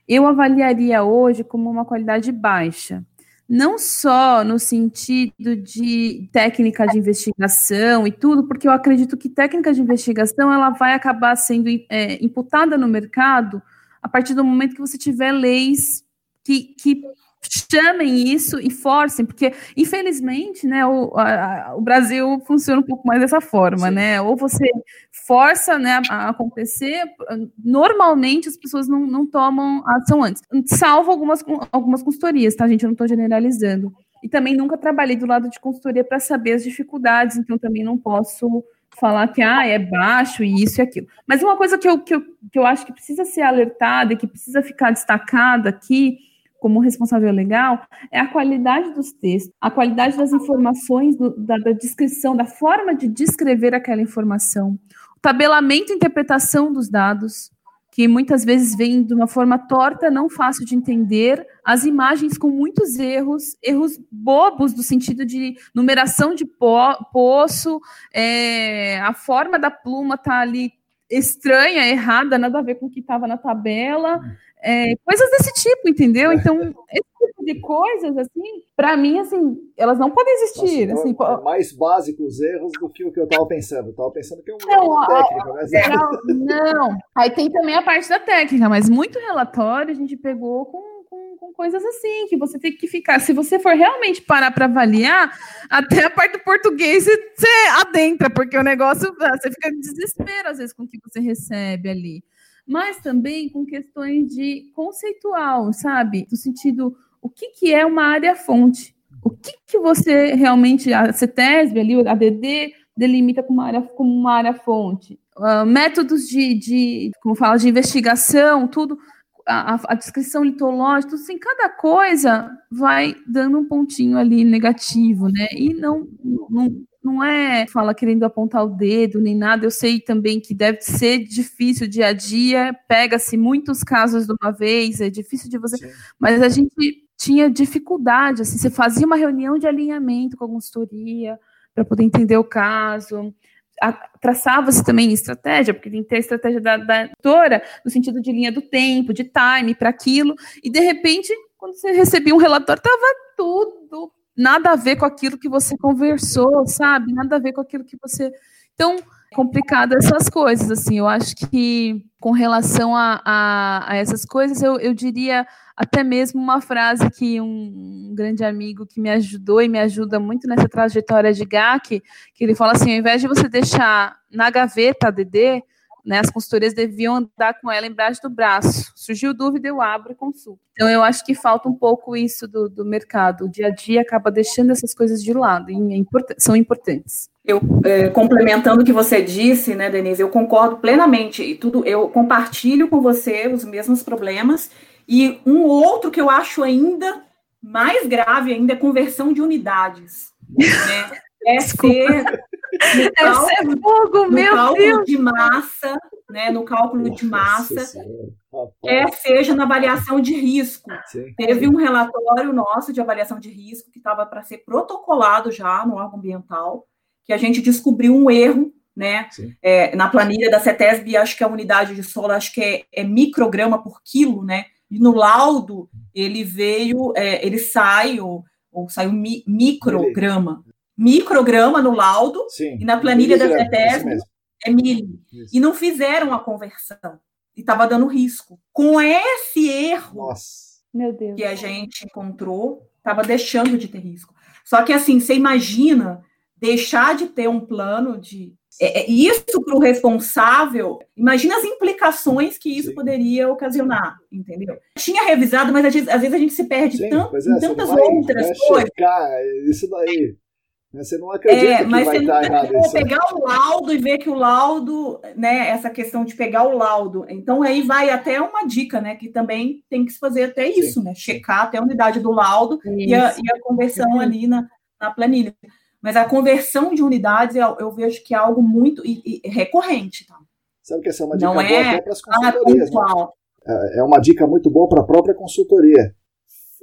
eu avaliaria hoje como uma qualidade baixa não só no sentido de técnica de investigação e tudo, porque eu acredito que técnica de investigação ela vai acabar sendo é, imputada no mercado a partir do momento que você tiver leis que, que chamem isso e forcem, porque infelizmente, né, o, a, o Brasil funciona um pouco mais dessa forma, Sim. né? Ou você força, né, a acontecer. Normalmente as pessoas não, não tomam ação antes, salvo algumas algumas consultorias, tá, gente? Eu não estou generalizando. E também nunca trabalhei do lado de consultoria para saber as dificuldades, então também não posso falar que ah, é baixo e isso e aquilo. Mas uma coisa que eu, que eu, que eu acho que precisa ser alertada e que precisa ficar destacada aqui como responsável legal é a qualidade dos textos, a qualidade das informações, do, da, da, descrição, da forma de descrever aquela informação, o tabelamento e interpretação dos dados, que muitas vezes vem de uma forma torta, não fácil de entender, as imagens com muitos erros, erros bobos, do sentido de numeração de po poço, é, a forma da pluma está ali estranha, errada, nada a ver com o que estava na tabela. É, coisas desse tipo, entendeu? Então, esse tipo de coisas, assim, para mim, assim, elas não podem existir. Nossa, assim, é mais básicos erros do que o que eu estava pensando. Eu estava pensando que é uma não, técnica, mas é. Não, não, aí tem também a parte da técnica, mas muito relatório a gente pegou com com, coisas assim, que você tem que ficar. Se você for realmente parar para avaliar, até a parte do português você adentra, porque o negócio você fica em desespero às vezes com o que você recebe ali mas também com questões de conceitual, sabe? No sentido, o que, que é uma área-fonte? O que, que você realmente, a CETESB ali, a ADD, delimita como uma área, como uma área-fonte? Uh, métodos de, de, como fala, de investigação, tudo, a, a, descrição litológica, assim, cada coisa vai dando um pontinho ali negativo, né? E não, não, não é fala querendo apontar o dedo nem nada. Eu sei também que deve ser difícil dia a dia, pega-se muitos casos de uma vez, é difícil de você. Sim. Mas a gente tinha dificuldade, assim, você fazia uma reunião de alinhamento com a consultoria para poder entender o caso. Traçava-se também estratégia, porque tem que ter a estratégia da, da editora, no sentido de linha do tempo, de time para aquilo, e de repente, quando você recebia um relatório, estava tudo nada a ver com aquilo que você conversou, sabe? Nada a ver com aquilo que você. Então, complicado essas coisas, assim. Eu acho que com relação a, a, a essas coisas, eu, eu diria até mesmo uma frase que um, um, grande amigo que me ajudou e me ajuda muito nessa trajetória de GAC, que ele fala assim, ao invés de você deixar na gaveta a DD, né, as consultorias deviam andar com ela embaixo do braço. Surgiu dúvida, eu abro e consulto. Então, eu acho que falta um pouco isso do, do mercado. O dia a dia acaba deixando essas coisas de lado e é import são importantes. Eu, é, complementando o que você disse, né, Denise, eu concordo plenamente e tudo, eu compartilho com você os mesmos problemas. E um outro que eu acho ainda mais grave ainda é conversão de unidades. Né? É ser no cálculo, é fogo, meu cálculo Deus. de massa, né, no cálculo Nossa de massa, é seja na avaliação de risco. Sim. Teve um relatório nosso de avaliação de risco que estava para ser protocolado já no órgão ambiental, que a gente descobriu um erro né? É, na planilha da CETESB, acho que a unidade de solo acho que é, é micrograma por quilo, né? E no laudo ele veio, é, ele sai ou, ou saiu mi, micrograma, micrograma no laudo Sim. e na planilha da CETESB é milho. E não fizeram a conversão e estava dando risco. Com esse erro Nossa. que a gente encontrou, estava deixando de ter risco. Só que assim, você imagina deixar de ter um plano de é, é isso para o responsável, imagina as implicações que isso Sim. poderia ocasionar, entendeu? Tinha revisado, mas às vezes, às vezes a gente se perde Sim, tanto, é, em tantas outras coisas. Checar, isso daí. Né, você não acredita é, mas que vai estar errado isso. pegar o laudo e ver que o laudo, né, essa questão de pegar o laudo. Então aí vai até uma dica, né, que também tem que se fazer até isso, Sim. né, checar até a unidade do laudo e a, e a, conversão ali na, na planilha. Mas a conversão de unidades eu, eu vejo que é algo muito e, e recorrente. Tá? Sabe que essa é uma dica Não boa é até para as consultorias. Né? É, é uma dica muito boa para a própria consultoria.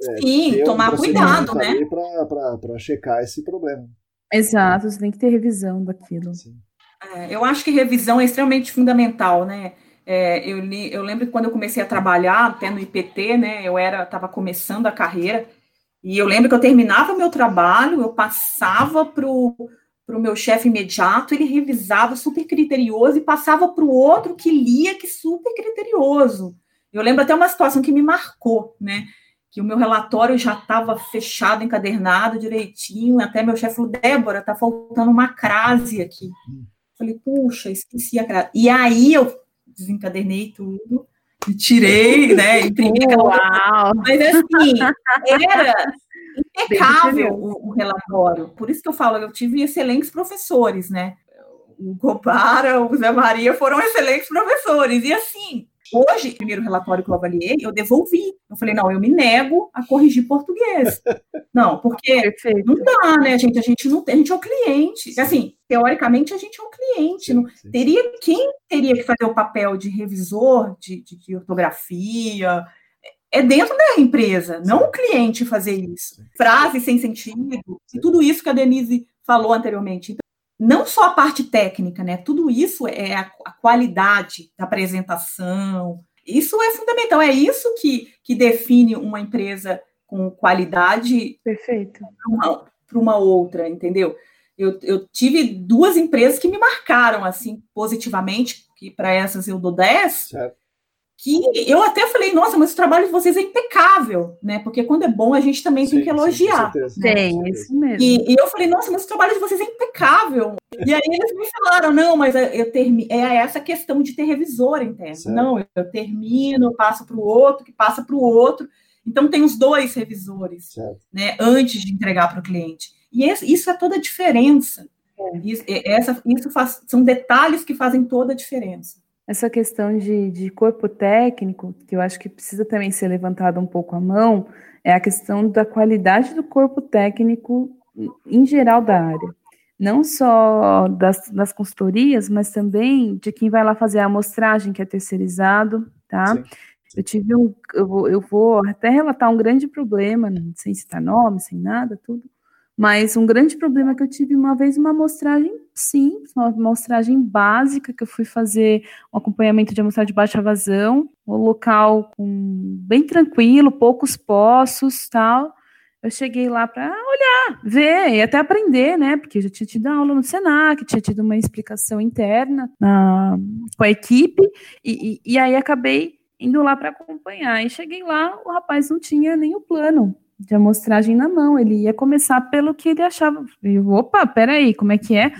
É, Sim, tomar um cuidado, né? Para checar esse problema. Exato, você tem que ter revisão daquilo. É, eu acho que revisão é extremamente fundamental, né? É, eu, li, eu lembro que quando eu comecei a trabalhar, até no IPT, né? Eu era, estava começando a carreira, e eu lembro que eu terminava o meu trabalho, eu passava para o meu chefe imediato, ele revisava super criterioso e passava para o outro que lia que super criterioso. Eu lembro até uma situação que me marcou, né? Que o meu relatório já estava fechado, encadernado direitinho, até meu chefe falou, Débora, tá faltando uma crase aqui. Falei, puxa, esqueci a crase. E aí eu desencadernei tudo, e tirei, né? Imprimi aquela. Mas assim, era impecável o, o, relatório. Por isso que eu falo, eu tive excelentes professores, né? O Gobara, o Zé Maria foram excelentes professores. E assim, Hoje, o primeiro relatório que eu avaliei, eu devolvi. Eu falei, não, eu me nego a corrigir português. Não, porque Perfeito. não dá, né, gente? A gente não tem, a gente é o cliente. Assim, teoricamente, a gente é um cliente. Não, teria quem teria que fazer o papel de revisor de, de, de ortografia, é dentro da empresa, não o cliente fazer isso. Frase sem sentido, e tudo isso que a Denise falou anteriormente não só a parte técnica, né? Tudo isso é a, a qualidade da apresentação. Isso é fundamental. É isso que, que define uma empresa com qualidade Perfeito. para uma, uma, outra, entendeu? Eu, eu tive duas empresas que me marcaram assim positivamente, que para essas eu dou 10, certo que eu até falei, nossa, mas o trabalho de vocês é impecável, né? Porque quando é bom, a gente também sim, tem que elogiar. Sim, tem, isso mesmo. E, e, eu falei, nossa, mas o trabalho de vocês é impecável. E aí eles me falaram, não, mas eu termino, é essa questão de ter revisor interno. Certo. Não, eu termino, passo para o outro, que passa para o outro. Então tem os dois revisores, certo. né? Antes de entregar para o cliente. E isso é toda a diferença. É. Isso, essa, isso faz, são detalhes que fazem toda a diferença essa questão de, de corpo técnico, que eu acho que precisa também ser levantada um pouco a mão, é a questão da qualidade do corpo técnico em geral da área. Não só das, das consultorias, mas também de quem vai lá fazer a amostragem, que é terceirizado, tá? Sim. Eu tive um, eu vou, eu vou até relatar um grande problema, sem citar nome, sem nada, tudo, mas um grande problema que eu tive uma vez uma amostragem simples, uma amostragem básica que eu fui fazer um acompanhamento de amostragem de baixa vazão, um local com, bem tranquilo, poucos poços, tal. Eu cheguei lá para olhar, ver e até aprender, né? Porque eu já tinha tido aula no Senac, tinha tido uma explicação interna na, com a equipe, e, e, e aí acabei indo lá para acompanhar. E cheguei lá, o rapaz não tinha nem o plano de amostragem na mão, ele ia começar pelo que ele achava. Eu, opa, peraí, como é que é?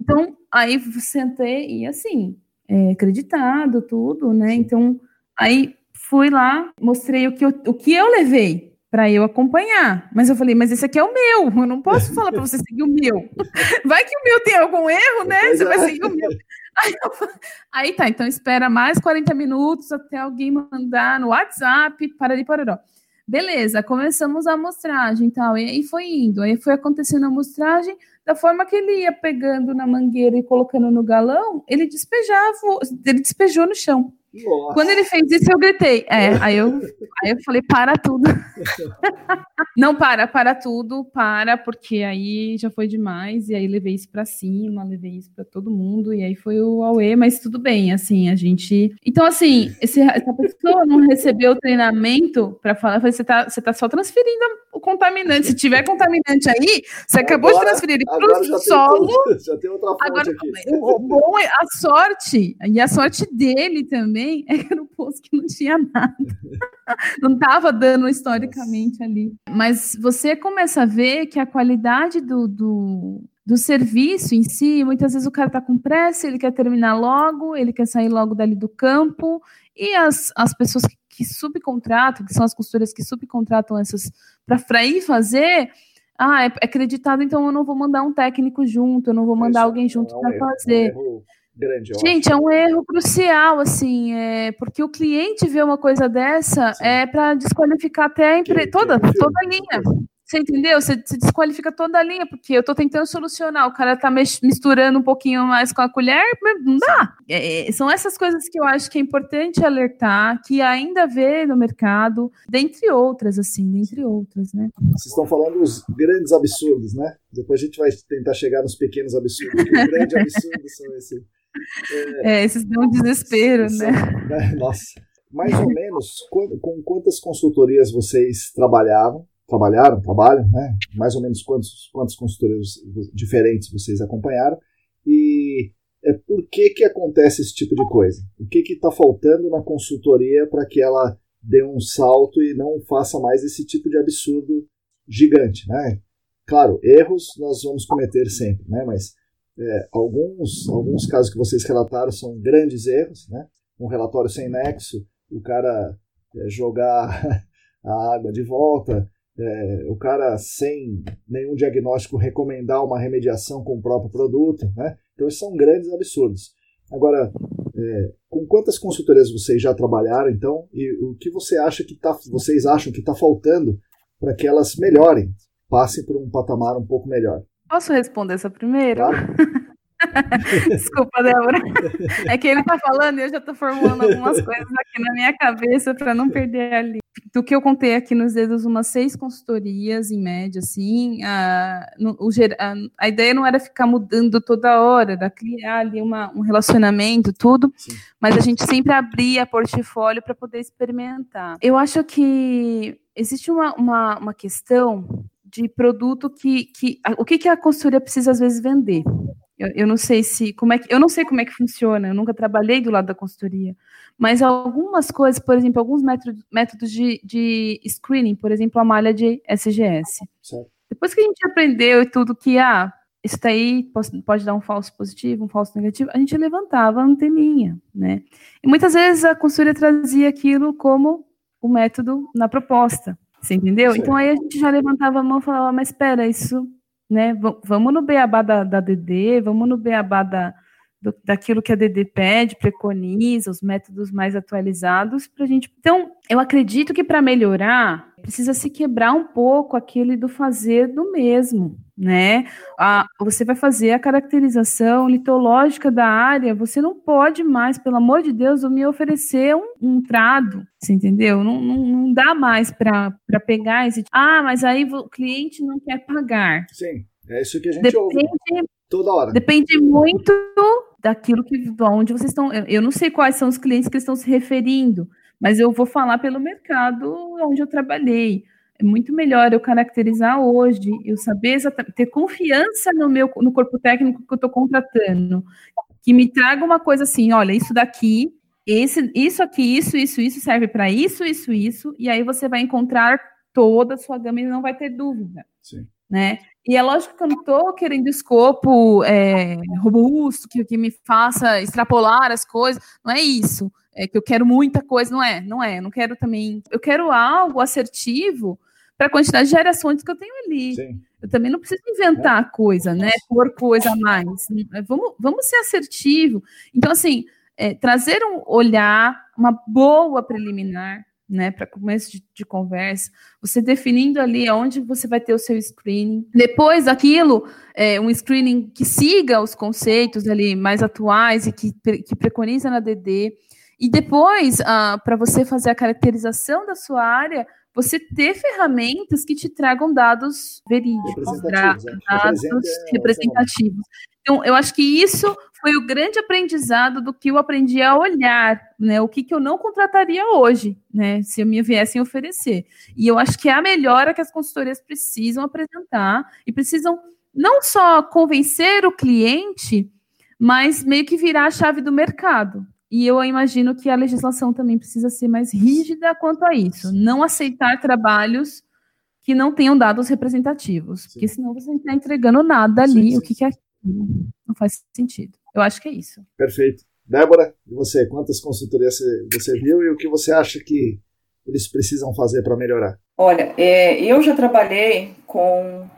Então, aí sentei e assim, é, acreditado, tudo, né? Então, aí fui lá, mostrei o que eu, o que eu levei para eu acompanhar. Mas eu falei, mas esse aqui é o meu, eu não posso falar para você seguir o meu. Vai que o meu tem algum erro, né? Você vai é. seguir o meu. Aí, eu, aí tá, então espera mais 40 minutos até alguém mandar no WhatsApp, para ali, para Beleza, começamos a amostragem e tal, e aí foi indo, aí foi acontecendo a amostragem, da forma que ele ia pegando na mangueira e colocando no galão, ele despejava, ele despejou no chão. Nossa. Quando ele fez isso, eu gritei. É, aí eu, aí eu falei, para tudo. Não, para, para tudo, para, porque aí já foi demais, e aí levei isso para cima, levei isso para todo mundo, e aí foi o Aue, mas tudo bem, assim, a gente. Então, assim, esse, essa pessoa não recebeu o treinamento para falar, você tá, você tá só transferindo o contaminante. Se tiver contaminante aí, você acabou agora, de transferir para o solo. Tem, já tem outra fonte agora, aqui. O, bom é a sorte, e a sorte dele também é que era um poço que não tinha nada. não estava dando historicamente ali. Mas você começa a ver que a qualidade do, do, do serviço em si, muitas vezes o cara está com pressa, ele quer terminar logo, ele quer sair logo dali do campo, e as, as pessoas que, que subcontratam, que são as costureiras que subcontratam essas para ir fazer, ah, é, é acreditado, então eu não vou mandar um técnico junto, eu não vou mandar Isso alguém junto é um para fazer. É um grande. Gente, é um erro crucial, assim, é, porque o cliente vê uma coisa dessa Sim. é para desqualificar até a empresa, toda, toda a linha. Você entendeu? Você, você, desqualifica toda a linha, porque eu estou tentando solucionar, o cara está misturando um pouquinho mais com a colher, não dá. É, é, são essas coisas que eu acho que é importante alertar, que ainda vê no mercado, dentre outras, assim, dentre outras, né? Vocês estão falando dos grandes absurdos, né? Depois a gente vai tentar chegar nos pequenos absurdos, os grandes absurdos são esses. É, é, esses dão um desespero, né? né? Nossa. Mais ou menos, com quantas consultorias vocês trabalhavam? Trabalharam, trabalham, né? Mais ou menos quantos, quantos consultorias diferentes vocês acompanharam? E é, por que, que acontece esse tipo de coisa? O que está faltando na consultoria para que ela dê um salto e não faça mais esse tipo de absurdo gigante, né? Claro, erros nós vamos cometer sempre, né? Mas é, alguns, alguns casos que vocês relataram são grandes erros, né? Um relatório sem nexo, o cara é, jogar a água de volta, é, o cara sem nenhum diagnóstico recomendar uma remediação com o próprio produto, né? Então, esses são grandes absurdos. Agora, é, com quantas consultorias vocês já trabalharam, então, e o que você acha que tá, vocês acham que está faltando para que elas melhorem, passem por um patamar um pouco melhor? Posso responder essa primeiro? Claro. Desculpa, Débora. É que ele tá falando e eu já tô formulando algumas coisas aqui na minha cabeça para não perder ali. Do que eu contei aqui nos dedos, umas seis consultorias em média, assim. A, o, a, a, ideia não era ficar mudando toda hora, era criar ali uma, um relacionamento, tudo, Sim. mas a gente sempre abria portfólio para poder experimentar. Eu acho que existe uma, uma, uma questão de produto que, que o que, que a consultoria precisa às vezes vender. Eu, eu, não sei se como é que eu não sei como é que funciona. Eu nunca trabalhei do lado da consultoria, mas algumas coisas, por exemplo, alguns métodos, métodos de, de screening, por exemplo, a malha de SGS. Certo. Depois que a gente aprendeu e tudo que ah, isso daí pode, pode dar um falso positivo, um falso negativo, a gente levantava a anteninha, né? E muitas vezes a consultoria trazia aquilo como o método na proposta. Você entendeu? Então aí a gente já levantava a mão e falava, mas espera, isso, né? Vamos no beabá da, da DD, vamos no beabá da, do, daquilo que a DD pede, preconiza, os métodos mais atualizados para a gente. Então, eu acredito que para melhorar, precisa se quebrar um pouco aquele do fazer do mesmo, né? A, você vai fazer a caracterização litológica da área, você não pode mais, pelo amor de Deus, me oferecer um, um trado, você entendeu? Não, não, não dá mais para pegar esse. Ah, mas aí o cliente não quer pagar. Sim, é isso que a gente Depende, ouve toda hora. Depende muito daquilo que onde vocês estão. Eu não sei quais são os clientes que estão se referindo, mas eu vou falar pelo mercado onde eu trabalhei. É muito melhor eu caracterizar hoje, eu saber ter confiança no meu no corpo técnico que eu estou contratando, que me traga uma coisa assim, olha, isso daqui, esse, isso aqui, isso, isso, isso serve para isso, isso, isso, e aí você vai encontrar toda a sua gama e não vai ter dúvida. Sim. Né? E é lógico que eu não estou querendo escopo é, robusto, que, que me faça extrapolar as coisas, não é isso. É que eu quero muita coisa, não é, não é. Não quero também. Eu quero algo assertivo para a quantidade de gerações que eu tenho ali. Sim. Eu também não preciso inventar é. coisa, né? Por coisa a mais. Vamos, vamos ser assertivo. Então, assim, é, trazer um olhar, uma boa preliminar, né, para começo de, de, conversa, você definindo ali onde você vai ter o seu screening. Depois daquilo, é, um screening que siga os conceitos ali mais atuais e que, que preconiza na DD. E depois, ah, para você fazer a caracterização da sua área, você ter ferramentas que te tragam dados verídicos, né? dados representativos. Então, eu acho que isso foi o grande aprendizado do que eu aprendi a olhar, né? O que, que eu não contrataria hoje, né? Se me viessem oferecer. E eu acho que é a melhora que as consultorias precisam apresentar e precisam não só convencer o cliente, mas meio que virar a chave do mercado. E eu imagino que a legislação também precisa ser mais rígida quanto a isso. Não aceitar trabalhos que não tenham dados representativos, sim. porque senão você não está entregando nada ali, sim, sim. o que, que é. Não faz sentido. Eu acho que é isso. Perfeito. Débora, e você? Quantas consultorias você viu e o que você acha que eles precisam fazer para melhorar? Olha, é, eu já trabalhei com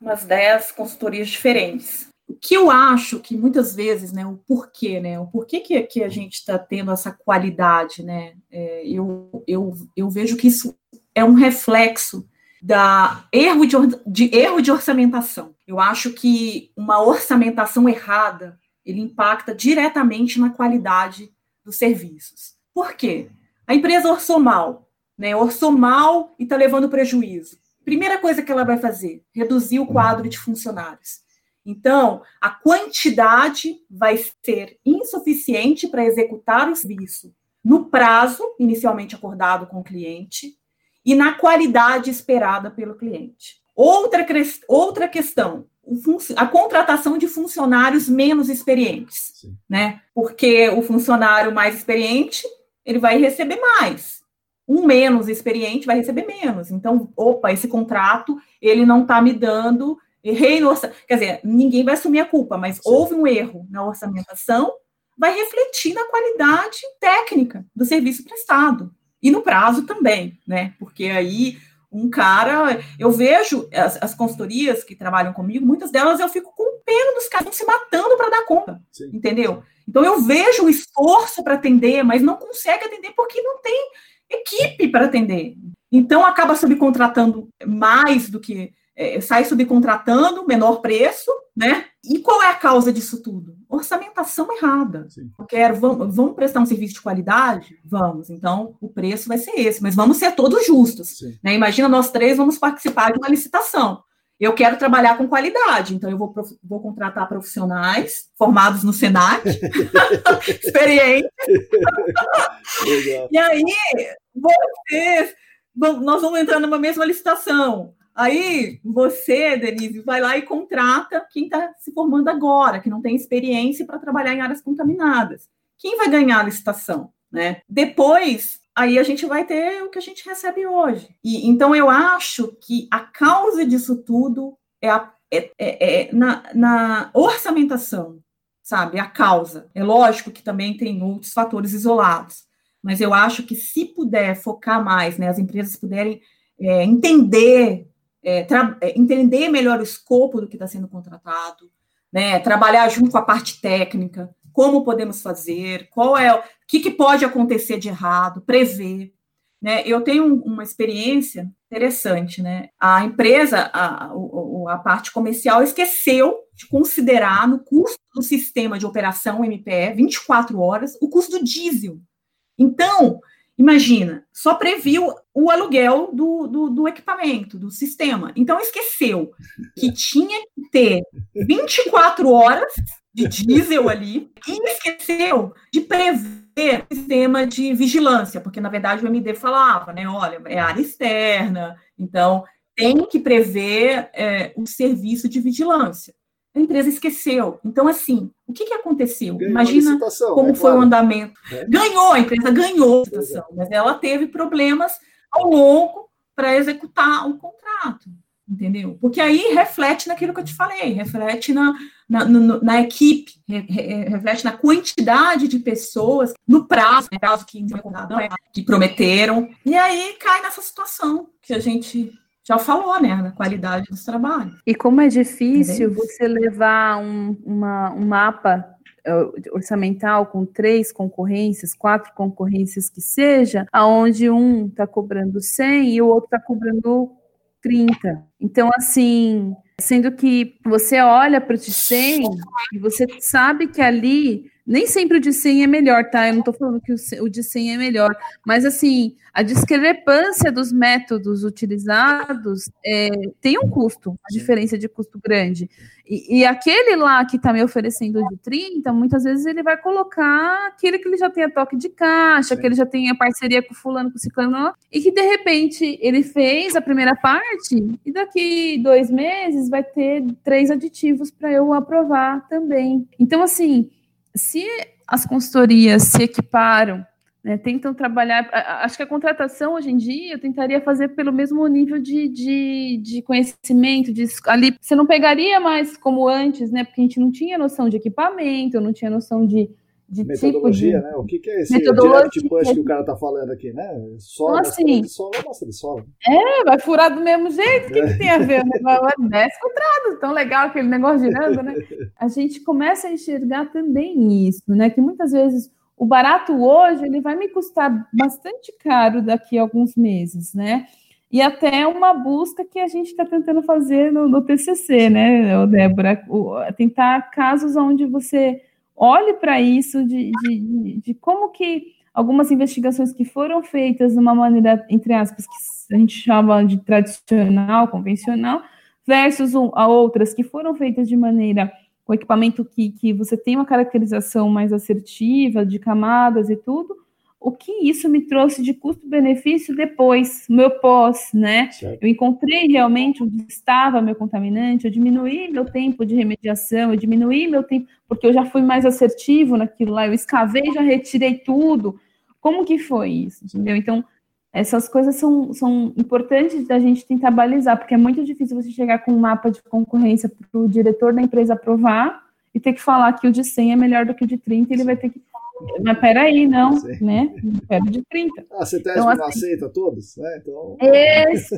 umas 10 consultorias diferentes o que eu acho que muitas vezes, né, o porquê, né, o porquê que, que a gente está tendo essa qualidade, né, é, eu, eu, eu vejo que isso é um reflexo da erro de, de erro de orçamentação. Eu acho que uma orçamentação errada ele impacta diretamente na qualidade dos serviços. Por quê? A empresa orçou mal, né? Orçou mal e está levando prejuízo. Primeira coisa que ela vai fazer: reduzir o quadro de funcionários. Então, a quantidade vai ser insuficiente para executar o serviço no prazo inicialmente acordado com o cliente e na qualidade esperada pelo cliente. Outra, outra questão, a contratação de funcionários menos experientes, Sim. né? Porque o funcionário mais experiente, ele vai receber mais. Um menos experiente vai receber menos. Então, opa, esse contrato, ele não está me dando errei no orçamento. Quer dizer, ninguém vai assumir a culpa, mas Sim. houve um erro na orçamentação, vai refletir na qualidade técnica do serviço prestado. E no prazo também, né? Porque aí um cara, eu vejo as, as consultorias que trabalham comigo, muitas delas eu fico com pena dos caras se matando para dar conta, Sim. entendeu? Então eu vejo o esforço para atender, mas não consegue atender porque não tem equipe para atender. Então acaba subcontratando mais do que é, sai subcontratando, menor preço, né? E qual é a causa disso tudo? Orçamentação errada. Sim. Eu quero, vamos, vamos, prestar um serviço de qualidade? Vamos. Então, o preço vai ser esse, mas vamos ser todos justos. Né? Imagina nós três vamos participar de uma licitação. Eu quero trabalhar com qualidade, então eu vou, vou contratar profissionais formados no Senac, experientes. e aí, vocês, nós vamos entrar numa mesma licitação. Aí você, Denise, vai lá e contrata quem está se formando agora, que não tem experiência para trabalhar em áreas contaminadas. Quem vai ganhar a licitação? Né? Depois, aí a gente vai ter o que a gente recebe hoje. E então eu acho que a causa disso tudo é, a, é, é, é na, na orçamentação, sabe? A causa. É lógico que também tem outros fatores isolados, mas eu acho que se puder focar mais, né, as empresas puderem é, entender é, é, entender melhor o escopo do que está sendo contratado, né, trabalhar junto com a parte técnica, como podemos fazer, qual é o que, que pode acontecer de errado, prever. Né? Eu tenho uma experiência interessante, né? A empresa, a, a, a parte comercial, esqueceu de considerar no custo do sistema de operação MPE 24 horas o custo do diesel. Então, Imagina, só previu o aluguel do, do, do, equipamento, do sistema. Então, esqueceu que tinha que ter 24 horas de diesel ali e esqueceu de prever o sistema de vigilância, porque, na verdade, o MD falava, né? Olha, é área externa, então tem que prever é, o serviço de vigilância a empresa esqueceu. Então, assim, o que, que aconteceu? Ganhou Imagina como é foi claro. o andamento. É. Ganhou, a empresa ganhou a licitação, mas ela teve problemas ao longo para executar o contrato, entendeu? Porque aí reflete naquilo que eu te falei, reflete na, na, na equipe, reflete na quantidade de pessoas, no prazo, no prazo que, que prometeram, e aí cai nessa situação que a gente já falou, né, na qualidade dos trabalhos. E como é difícil Entendeu? você levar um, uma, um mapa uh, orçamental com três concorrências, quatro concorrências que seja, aonde um está cobrando 100 e o outro está cobrando 30. Então, assim, sendo que você olha para o 100 e você sabe que ali nem sempre o de 100 é melhor, tá? Eu não estou falando que o de 100 é melhor, mas assim, a discrepância dos métodos utilizados é, tem um custo, uma diferença de custo grande. E, e aquele lá que está me oferecendo de 30, muitas vezes ele vai colocar aquele que ele já tem a toque de caixa, Sim. que ele já tem a parceria com o fulano, com o ciclano, e que de repente ele fez a primeira parte, e daqui dois meses vai ter três aditivos para eu aprovar também. Então, assim se as consultorias se equiparam, né, tentam trabalhar. Acho que a contratação hoje em dia eu tentaria fazer pelo mesmo nível de, de, de conhecimento. De, ali você não pegaria mais como antes, né? Porque a gente não tinha noção de equipamento, não tinha noção de, de metodologia, tipo de... né? O que, que é esse direct push que o cara tá falando aqui, né? Solo, então, assim, de solo é massa de solo. É, vai furar do mesmo jeito. O que, que tem a ver? Desce contrato, tão legal aquele negócio girando, né? A gente começa a enxergar também isso, né? Que muitas vezes o barato hoje ele vai me custar bastante caro daqui a alguns meses, né? E até uma busca que a gente está tentando fazer no, no TCC, né, Débora? O, tentar casos onde você olhe para isso de, de, de, como que algumas investigações que foram feitas de uma maneira, entre aspas, que a gente chama de tradicional, convencional, versus um, a outras que foram feitas de maneira com equipamento que, que você tem uma caracterização mais assertiva, de camadas e tudo, o que isso me trouxe de custo-benefício depois, meu pós, né? Certo. Eu encontrei realmente onde estava meu contaminante, eu diminuí meu tempo de remediação, eu diminuí meu tempo, porque eu já fui mais assertivo naquilo lá, eu escavei, já retirei tudo. Como que foi isso? Entendeu? Então, essas coisas são, são importantes da gente tentar balizar, porque é muito difícil você chegar com um mapa de concorrência para o diretor da empresa aprovar e ter que falar que o de 100 é melhor do que o de 30, ele vai ter que mas peraí, não, Sim. né? Quero de 30. Ah, você então, assim, não aceita todos, né? Então... Isso!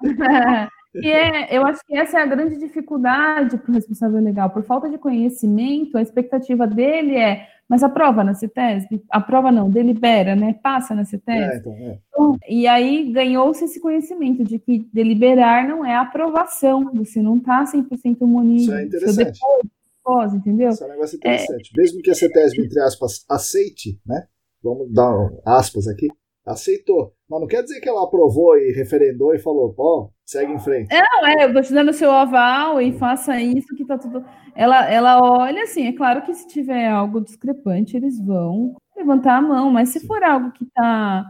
e é, eu acho que essa é a grande dificuldade para o responsável legal. Por falta de conhecimento, a expectativa dele é, mas aprova na CETESB? Aprova não, delibera, né? Passa na CETESB. É, então, é. Então, e aí ganhou-se esse conhecimento de que deliberar não é aprovação, você não está 100% munido. Isso é interessante. Depois, pós, entendeu? Isso é um negócio interessante. É... Mesmo que a CETESB, entre aspas, aceite, né? Vamos dar aspas aqui, aceitou. Mas não quer dizer que ela aprovou e referendou e falou, ó, segue em frente. Não, é, te dando o seu aval e faça isso que tá tudo. Ela, ela olha assim, é claro que se tiver algo discrepante, eles vão levantar a mão, mas se Sim. for algo que tá.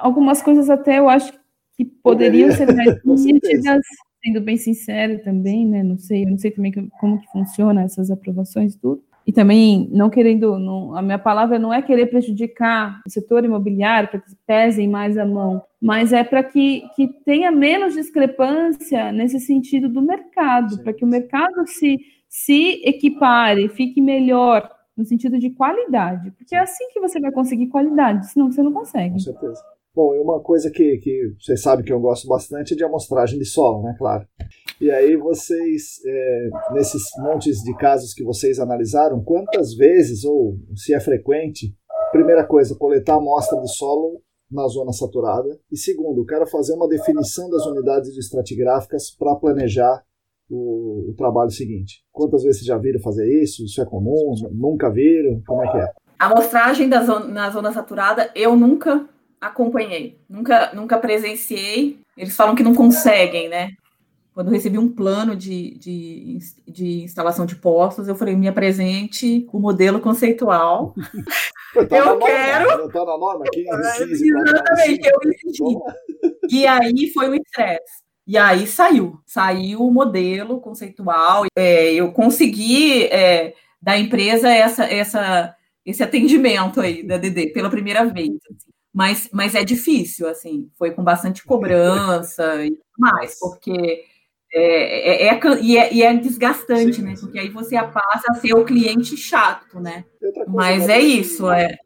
Algumas coisas até eu acho que poderiam Poderia. ser mais nítidas sendo bem sincero também, né? Não sei, eu não sei também como que funciona essas aprovações tudo. E também não querendo, não, a minha palavra não é querer prejudicar o setor imobiliário para que pesem mais a mão, mas é para que, que tenha menos discrepância nesse sentido do mercado, para que o mercado se, se equipare, fique melhor no sentido de qualidade, porque é assim que você vai conseguir qualidade, senão você não consegue. Com certeza. Bom, e uma coisa que, que vocês sabem que eu gosto bastante é de amostragem de solo, né? Claro. E aí vocês, é, nesses montes de casos que vocês analisaram, quantas vezes, ou se é frequente, primeira coisa, coletar amostra de solo na zona saturada. E segundo, quero fazer uma definição das unidades estratigráficas para planejar o, o, trabalho seguinte. Quantas vezes já viram fazer isso? Isso é comum? Nunca viram? Como é que é? A amostragem zona, na zona saturada, eu nunca acompanhei, nunca, nunca presenciei. Eles falam que não conseguem, né? Quando eu recebi um plano de, de, de instalação de postos, eu falei, me apresente o modelo conceitual. Tá eu quero. Tá na norma, 15, 15, Exatamente, eu decidi. E aí foi o estresse. E aí saiu, saiu o modelo conceitual. É, eu consegui é, da empresa essa, essa, esse atendimento aí da DD pela primeira vez. Assim mas, mas é difícil, assim, foi com bastante cobrança e mais, porque é, é, é, e, é, e é desgastante, sim, né? Sim. Porque aí você passa a ser o cliente chato, né? Mas é isso, é.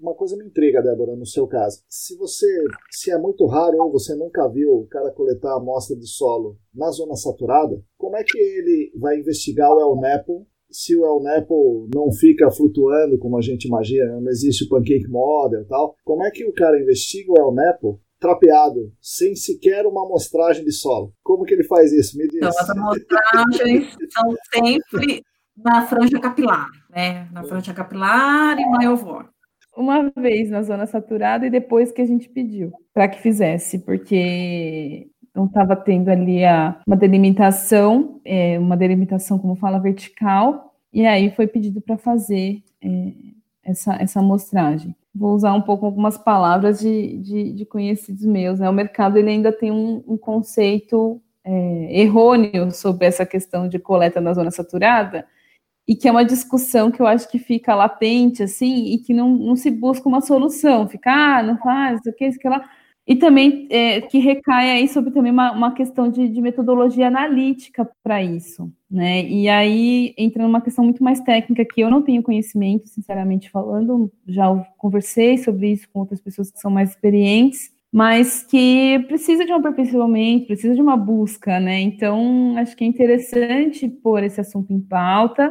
Uma coisa me intriga, Débora, no seu caso. Se você, se é muito raro ou você nunca viu o cara coletar amostra de solo na zona saturada, como é que ele vai investigar o El Nepo se o El Nepo não fica flutuando como a gente imagina, não existe o Pancake Model e tal, como é que o cara investiga o El Nepo trapeado, sem sequer uma amostragem de solo? Como que ele faz isso? Me diz. Então, as amostragens são sempre na franja capilar, né? Na franja capilar e maior Uma vez na zona saturada e depois que a gente pediu para que fizesse, porque não estava tendo ali a, uma delimitação, é, uma delimitação, como fala, vertical, e aí foi pedido para fazer é, essa, essa amostragem. Vou usar um pouco algumas palavras de, de, de conhecidos meus. Né? O mercado ele ainda tem um, um conceito é, errôneo sobre essa questão de coleta na zona saturada, e que é uma discussão que eu acho que fica latente, assim, e que não, não se busca uma solução, fica, ah, não faz, o que, isso, que lá. E também é, que recai aí sobre também uma, uma questão de, de metodologia analítica para isso, né? E aí entra numa questão muito mais técnica que eu não tenho conhecimento, sinceramente falando, já conversei sobre isso com outras pessoas que são mais experientes, mas que precisa de um aperfeiçoamento, precisa de uma busca, né? Então, acho que é interessante pôr esse assunto em pauta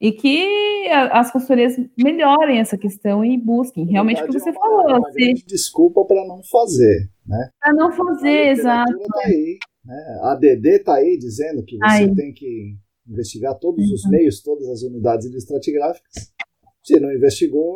e que as consultorias melhorem essa questão e busquem realmente o que você é uma, falou. Uma se... desculpa para não fazer, né? Para não fazer, exato. Tá aí, né? A DD está aí dizendo que você aí. tem que investigar todos uhum. os meios, todas as unidades estratigráficas. Se não investigou,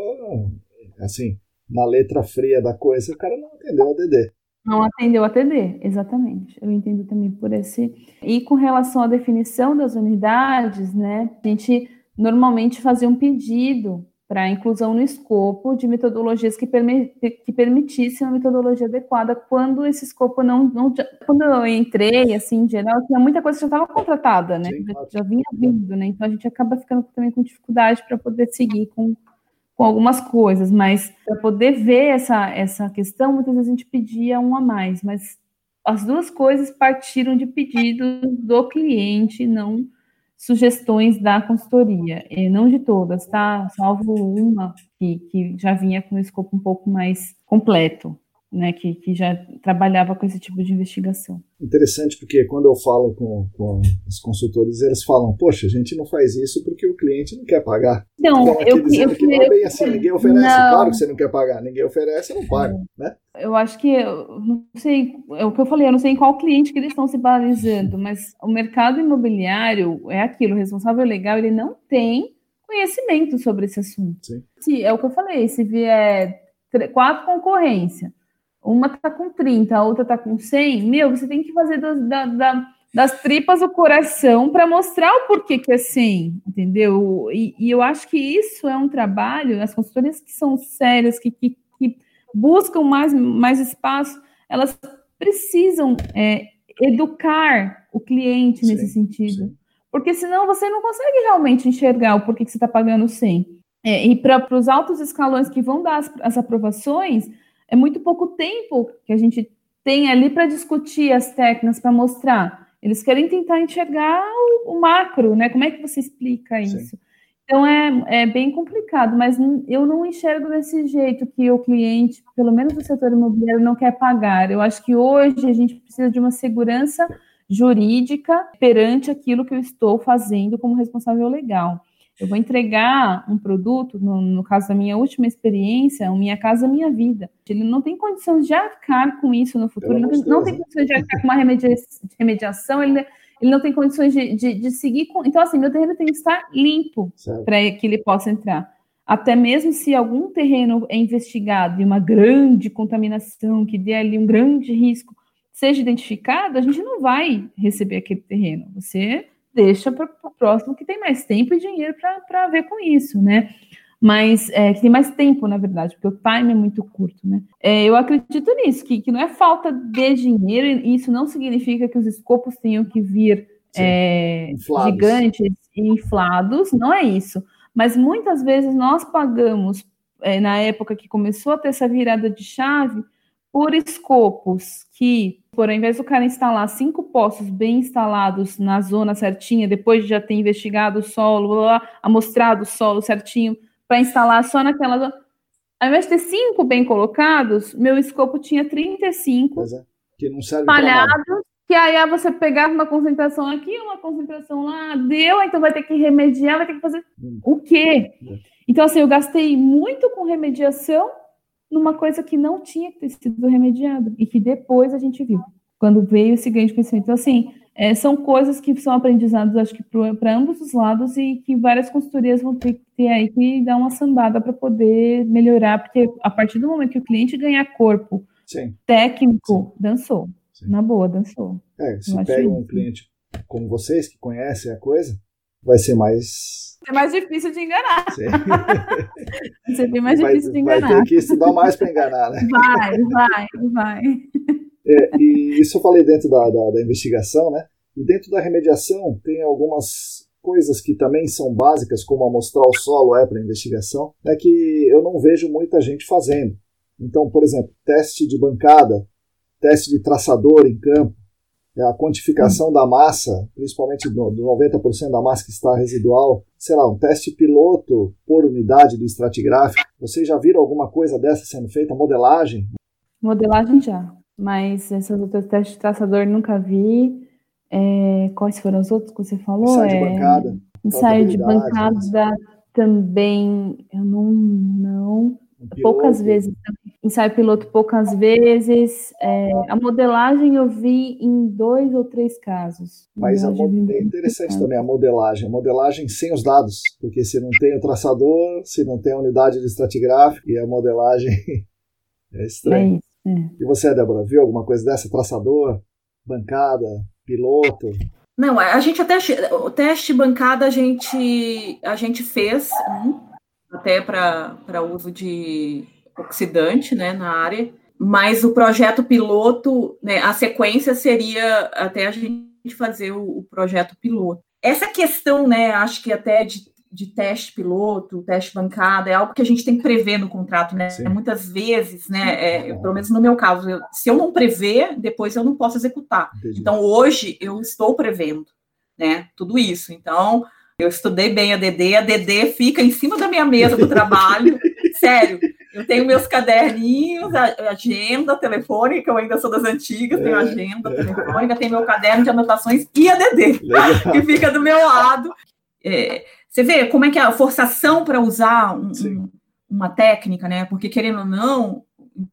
assim, na letra fria da coisa, o cara não atendeu a DD. Não atendeu a TD, exatamente. Eu entendo também por esse. E com relação à definição das unidades, né? A gente normalmente fazer um pedido para inclusão no escopo de metodologias que, que permitissem uma metodologia adequada quando esse escopo não, não quando eu entrei assim em geral tinha muita coisa que já estava contratada né Sim, claro. já vinha vindo né então a gente acaba ficando também com dificuldade para poder seguir com, com algumas coisas mas para poder ver essa essa questão muitas vezes a gente pedia um a mais mas as duas coisas partiram de pedido do cliente não sugestões da consultoria, não de todas, tá? Salvo uma que, que já vinha com um escopo um pouco mais completo né, que, que já trabalhava com esse tipo de investigação. Interessante, porque quando eu falo com, com os consultores, eles falam, poxa, a gente não faz isso porque o cliente não quer pagar. Não, eu, eu, eu, que não é bem assim, ninguém oferece, não. claro que você não quer pagar, ninguém oferece, não paga, né? Eu acho que, eu não sei, é o que eu falei, eu não sei em qual cliente que eles estão se balizando, mas o mercado imobiliário é aquilo, o responsável legal, ele não tem conhecimento sobre esse assunto. Sim. Se, é o que eu falei, se vier quatro concorrência, uma tá com 30, a outra tá com 100, meu, você tem que fazer das, da, da, das tripas o coração para mostrar o porquê que é 100, entendeu? E, e, eu acho que isso é um trabalho, as consultorias que são sérias, que, que, que buscam mais, mais espaço, elas precisam é, educar o cliente nesse sim, sentido. Sim. Porque senão você não consegue realmente enxergar o porquê que você está pagando 100. É, e para os altos escalões que vão dar as, as aprovações, é muito pouco tempo que a gente tem ali para discutir as técnicas, para mostrar. Eles querem tentar enxergar o, o, macro, né? Como é que você explica isso? Sim. Então é, é bem complicado, mas eu não enxergo desse jeito que o cliente, pelo menos do setor imobiliário, não quer pagar. Eu acho que hoje a gente precisa de uma segurança jurídica perante aquilo que eu estou fazendo como responsável legal. Eu vou entregar um produto, no, no, caso da minha última experiência, Minha Casa Minha Vida. Ele não tem condições de arcar com isso no futuro, ele não, não, tem condições de arcar com uma remedia, remediação, ele, ele não tem condições de, de, de, seguir com. Então, assim, meu terreno tem que estar limpo para que ele possa entrar. Até mesmo se algum terreno é investigado e uma grande contaminação que dê ali um grande risco seja identificado, a gente não vai receber aquele terreno. Você deixa para o próximo que tem mais tempo e dinheiro para ver com isso, né? Mas é, que tem mais tempo, na verdade, porque o time é muito curto, né? É, eu acredito nisso, que, que não é falta de dinheiro, e isso não significa que os escopos tenham que vir é, gigantes e inflados, não é isso. Mas muitas vezes nós pagamos, é, na época que começou a ter essa virada de chave, por escopos que, por ao invés do cara instalar cinco postos bem instalados na zona certinha, depois de já ter investigado o solo, lá, amostrado o solo certinho, para instalar só naquela zona. Ao invés de ter cinco bem colocados, meu escopo tinha 35 pois é, que não serve espalhados, que aí você pegava uma concentração aqui, uma concentração lá, deu, então vai ter que remediar, vai ter que fazer hum. o quê? É. Então, assim, eu gastei muito com remediação numa coisa que não tinha que ter sido remediado e que depois a gente viu, quando veio esse grande conhecimento. Então, assim, é, são coisas que são aprendizados, acho que para ambos os lados e que várias consultorias vão ter que ter aí que dar uma sambada para poder melhorar, porque a partir do momento que o cliente ganhar corpo Sim. técnico, Sim. dançou. Sim. Na boa, dançou. É, se pega um cliente como vocês, que conhecem a coisa, vai ser mais. É mais difícil de enganar. vai ser bem mais vai, difícil de enganar. Vai ter que estudar mais para enganar, né? Vai, vai, vai. É, e isso eu falei dentro da, da, da investigação, né? E dentro da remediação tem algumas coisas que também são básicas, como amostrar o solo é para investigação, é que eu não vejo muita gente fazendo. Então, por exemplo, teste de bancada, teste de traçador em campo, a quantificação da massa, principalmente do, do 90% da massa que está residual, sei lá, um teste piloto por unidade do estratigráfico. Vocês já viram alguma coisa dessa sendo feita? Modelagem? Modelagem já, mas esses outros testes de traçador nunca vi. É, quais foram os outros que você falou? Ensaio de é, bancada. Ensaio de bancada também, eu não, não. Poucas vezes ensaio piloto poucas vezes. É, a modelagem eu vi em dois ou três casos. Mas a é interessante também a modelagem. A modelagem sem os dados, porque se não tem o traçador, se não tem a unidade de estratigráfico, e a modelagem é estranho. É isso, é. E você, Débora, viu alguma coisa dessa? Traçador, bancada, piloto? Não, a gente até o teste bancada a gente a gente fez um, até para uso de oxidante né, na área, mas o projeto piloto, né, a sequência seria até a gente fazer o, o projeto piloto. Essa questão, né, acho que até de, de teste piloto, teste bancada, é algo que a gente tem que prever no contrato, né? Sim. Muitas vezes, né, é, pelo menos no meu caso, eu, se eu não prever, depois eu não posso executar. Entendi. Então, hoje, eu estou prevendo, né, tudo isso. Então, eu estudei bem a DD, a DD fica em cima da minha mesa do trabalho, sério. Eu tenho meus caderninhos, agenda telefônica, eu ainda sou das antigas, é, tenho agenda é. telefônica, tenho meu caderno de anotações e ADD, que fica do meu lado. É, você vê como é que é a forçação para usar um, um, uma técnica, né? Porque, querendo ou não,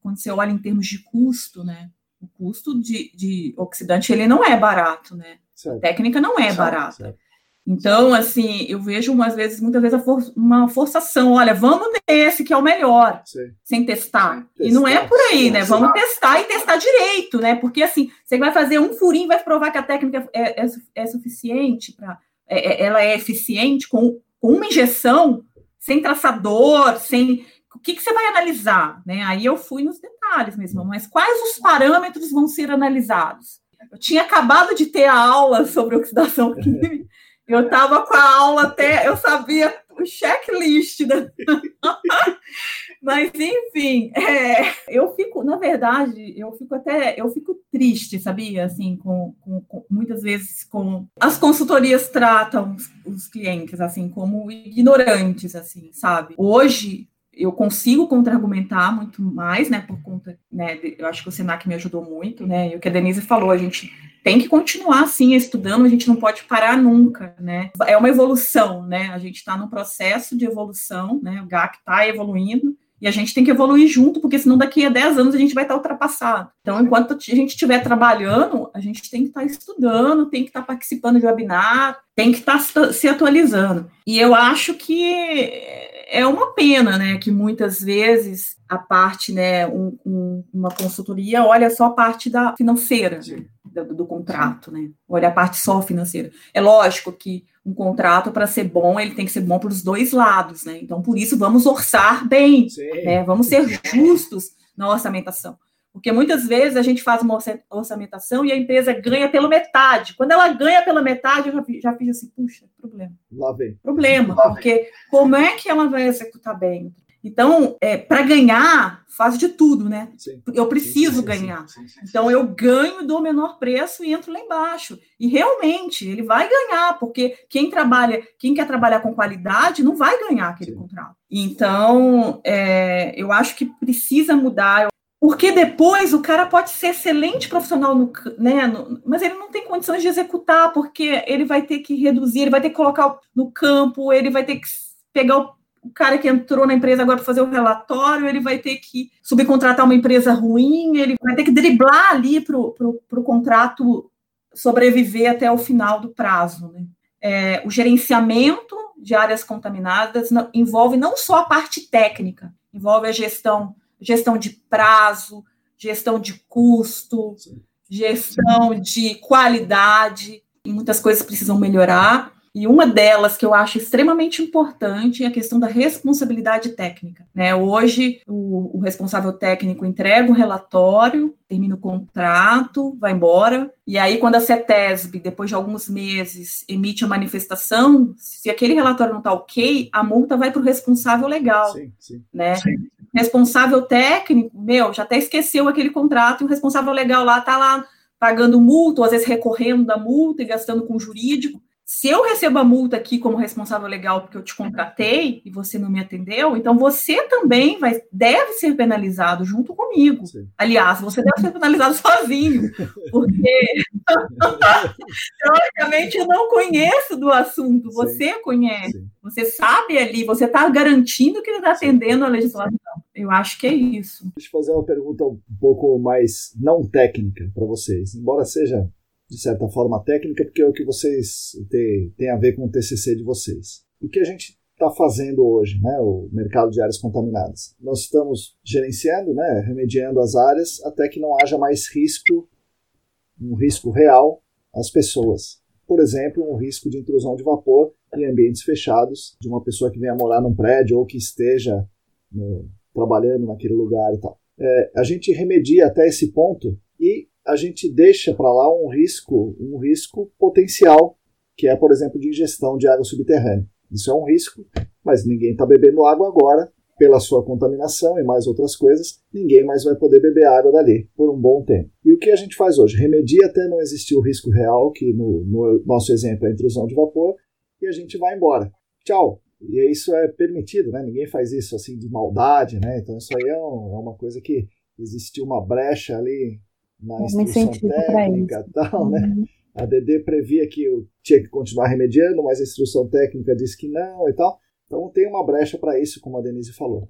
quando você olha em termos de custo, né? O custo de, de oxidante, ele não é barato, né? Certo. A técnica não é certo, barata. Certo. Então, assim, eu vejo umas vezes, muitas vezes, for uma forçação. Olha, vamos nesse que é o melhor, Sim. sem testar. testar. E não é por aí, né? Vamos testar e testar direito, né? Porque assim, você vai fazer um furinho, vai provar que a técnica é, é, é suficiente para. É, é, ela é eficiente com, com uma injeção, sem traçador, sem. O que, que você vai analisar? Né? Aí eu fui nos detalhes mesmo, mas quais os parâmetros vão ser analisados? Eu tinha acabado de ter a aula sobre oxidação química. Eu estava com a aula até, eu sabia o checklist, né? Mas enfim, é, eu fico, na verdade, eu fico até, eu fico triste, sabia? Assim, com, com, com muitas vezes com as consultorias tratam os, os clientes assim como ignorantes, assim, sabe? Hoje eu consigo contra-argumentar muito mais, né, por conta, né, eu acho que o Senac me ajudou muito, né, e o que a Denise falou, a gente tem que continuar assim estudando, a gente não pode parar nunca, né? É uma evolução, né? A gente está num processo de evolução, né? O GAC está evoluindo e a gente tem que evoluir junto, porque senão daqui a 10 anos a gente vai estar ultrapassado. Então, enquanto a gente estiver trabalhando, a gente tem que estar estudando, tem que estar participando de webinar, tem que estar se atualizando. E eu acho que é uma pena, né, que muitas vezes a parte, né, um, um, uma consultoria olha só a parte da financeira do, do, contrato, né, olha a parte só financeira. É lógico que um contrato para ser bom ele tem que ser bom para os dois lados, né. Então por isso vamos orçar bem, né, vamos ser justos na orçamentação. Porque muitas vezes a gente faz uma orçamentação e a empresa ganha pela metade. Quando ela ganha pela metade, eu já, já fiz assim, puxa, problema. Lá vem. Problema, Lá porque vem. como é que ela vai executar bem? Então, é, para ganhar, faz de tudo, né? Sim. Eu preciso sim, sim, ganhar. Então, eu ganho do menor preço e entro lá embaixo. E realmente, ele vai ganhar, porque quem trabalha, quem quer trabalhar com qualidade, não vai ganhar aquele contrato. Então, é, eu acho que precisa mudar. Porque depois o cara pode ser excelente profissional, no, né, no, mas ele não tem condições de executar, porque ele vai ter que reduzir, ele vai ter que colocar no campo, ele vai ter que pegar o, o cara que entrou na empresa agora para fazer o relatório, ele vai ter que subcontratar uma empresa ruim, ele vai ter que driblar ali para o contrato sobreviver até o final do prazo. Né? É, o gerenciamento de áreas contaminadas envolve não só a parte técnica, envolve a gestão, gestão de prazo, gestão de custo, gestão de qualidade, e muitas coisas precisam melhorar. E uma delas que eu acho extremamente importante é a questão da responsabilidade técnica. Né? Hoje, o, o responsável técnico entrega o relatório, termina o contrato, vai embora, e aí, quando a CETESB, depois de alguns meses, emite a manifestação, se aquele relatório não está ok, a multa vai para o responsável legal. Sim, sim. Né? Sim. Responsável técnico, meu, já até esqueceu aquele contrato, e o responsável legal lá está lá pagando multa, ou às vezes recorrendo da multa e gastando com jurídico se eu recebo a multa aqui como responsável legal porque eu te contratei e você não me atendeu, então você também vai, deve ser penalizado junto comigo. Sim. Aliás, você deve ser penalizado sozinho, porque teoricamente eu não conheço do assunto, você Sim. conhece, Sim. você sabe ali, você está garantindo que ele está atendendo a legislação. Eu acho que é isso. Deixa eu fazer uma pergunta um pouco mais não técnica para vocês, embora seja de certa forma técnica, porque é o que vocês têm, tem a ver com o TCC de vocês. O que a gente está fazendo hoje, né, o mercado de áreas contaminadas? Nós estamos gerenciando, né, remediando as áreas até que não haja mais risco, um risco real às pessoas. Por exemplo, um risco de intrusão de vapor em ambientes fechados, de uma pessoa que venha morar num prédio ou que esteja no, trabalhando naquele lugar e tal. É, a gente remedia até esse ponto e a gente deixa para lá um risco, um risco potencial, que é, por exemplo, de ingestão de água subterrânea. Isso é um risco, mas ninguém está bebendo água agora, pela sua contaminação e mais outras coisas, ninguém mais vai poder beber água dali por um bom tempo. E o que a gente faz hoje? Remedia até não existir o risco real, que no, no nosso exemplo é a intrusão de vapor, e a gente vai embora. Tchau. E isso é permitido, né? Ninguém faz isso assim de maldade, né? Então isso aí é, um, é uma coisa que existiu uma brecha ali na instrução técnica e tal, né? Uhum. A DD previa que eu tinha que continuar remediando, mas a instrução técnica disse que não e tal. Então tem uma brecha para isso, como a Denise falou.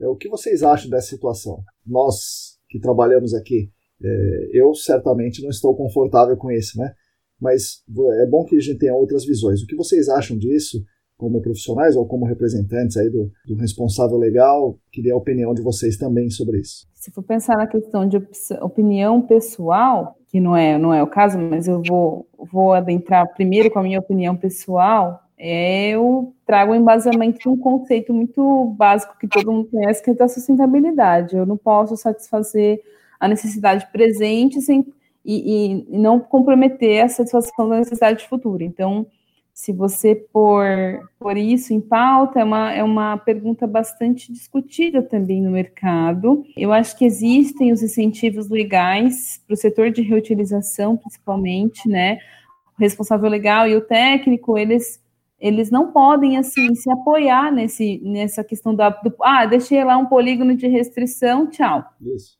É, o que vocês acham dessa situação? Nós que trabalhamos aqui, é, eu certamente não estou confortável com isso, né? Mas é bom que a gente tenha outras visões. O que vocês acham disso? Como profissionais ou como representantes aí do, do, responsável legal, queria a opinião de vocês também sobre isso. Se for pensar na questão de opinião pessoal, que não é, não é o caso, mas eu vou, vou adentrar primeiro com a minha opinião pessoal, é, eu trago o embasamento de um conceito muito básico que todo mundo conhece, que é da sustentabilidade. Eu não posso satisfazer a necessidade presente sem, e, e não comprometer a satisfação da necessidade futura. Então, se você pôr, por isso em pauta, é uma, é uma pergunta bastante discutida também no mercado. Eu acho que existem os incentivos legais para o setor de reutilização, principalmente, né? O responsável legal e o técnico, eles eles não podem assim se apoiar nesse, nessa questão da do, ah deixei lá um polígono de restrição tchau isso.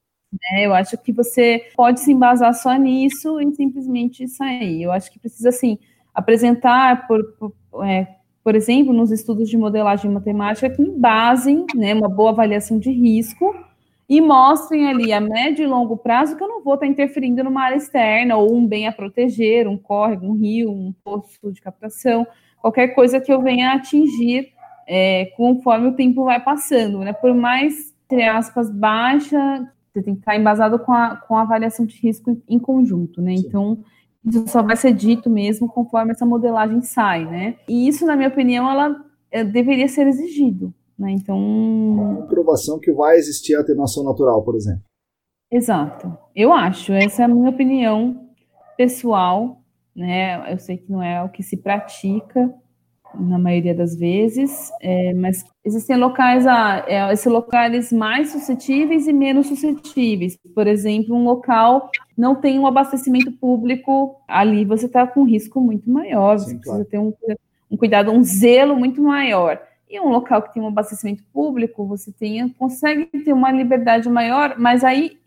É, eu acho que você pode se embasar só nisso e simplesmente sair. Eu acho que precisa assim apresentar, por, por, é, por exemplo, nos estudos de modelagem matemática, que embasem né, uma boa avaliação de risco e mostrem ali a médio e longo prazo que eu não vou estar interferindo numa área externa ou um bem a proteger, um córrego, um rio, um poço de captação, qualquer coisa que eu venha a atingir é, conforme o tempo vai passando, né? Por mais, entre aspas, baixa, você tem que estar embasado com a, com a avaliação de risco em conjunto, né? Sim. Então, isso só vai ser dito mesmo conforme essa modelagem sai, né? E isso, na minha opinião, ela é, deveria ser exigido, né? Então... Uma comprovação que vai existir a atenuação natural, por exemplo. Exato. Eu acho, essa é a minha opinião pessoal, né? Eu sei que não é o que se pratica, na maioria das vezes, é, mas existem locais, ah, é, esses locais mais suscetíveis e menos suscetíveis. Por exemplo, um local não tem um abastecimento público, ali você está com um risco muito maior, Sim, você claro. precisa ter um, um, cuidado, um zelo muito maior. E um local que tem um abastecimento público, você tem, consegue ter uma liberdade maior, mas aí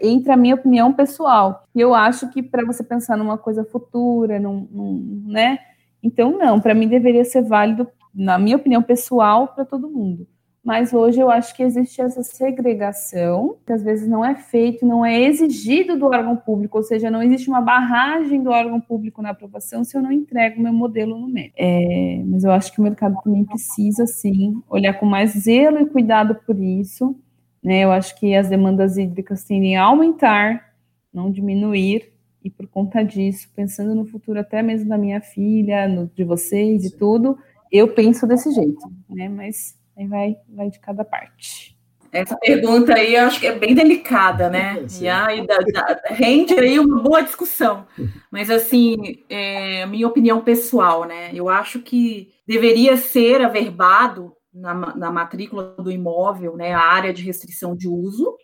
entra a minha opinião pessoal. Eu acho que para você pensar numa coisa futura, num, num né? Então, não, para mim deveria ser válido, na minha opinião pessoal, para todo mundo. mas hoje eu acho que existe essa segregação, que às vezes não é feito, não é exigido do órgão público, ou seja, não existe uma barragem do órgão público na aprovação se eu não entrego meu modelo no MEC. É, mas eu acho que o mercado também precisa, sim, olhar com mais zelo e cuidado por isso. Né? Eu acho que as demandas hídricas tendem a aumentar, não diminuir, e por conta disso, pensando no futuro até mesmo da minha filha, no, de vocês e tudo, eu penso desse jeito, né? Mas Aí vai, vai de cada parte. Essa pergunta aí eu acho que é bem delicada, né? E aí da, da, rende aí uma boa discussão. Mas assim, é, minha opinião pessoal, né? Eu acho que deveria ser averbado na, na matrícula do imóvel, né? A área de restrição de uso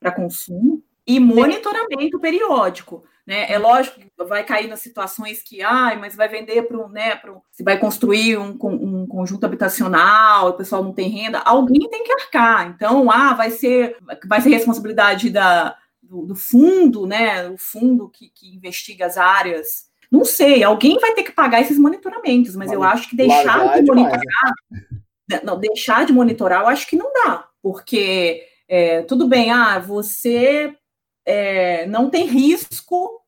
para consumo e monitoramento periódico. Né? É lógico que vai cair nas situações que, ai, mas vai vender para um, né, pro, se vai construir um, um, conjunto habitacional, o pessoal não tem renda, alguém tem que arcar. Então, ah, vai ser, vai ser responsabilidade da, do, do fundo, né? O fundo que, que investiga as áreas. Não sei, alguém vai ter que pagar esses monitoramentos, mas eu acho que deixar de monitorar, né, não, deixar de monitorar, eu acho que não dá, porque é, tudo bem, ah, você é, não tem risco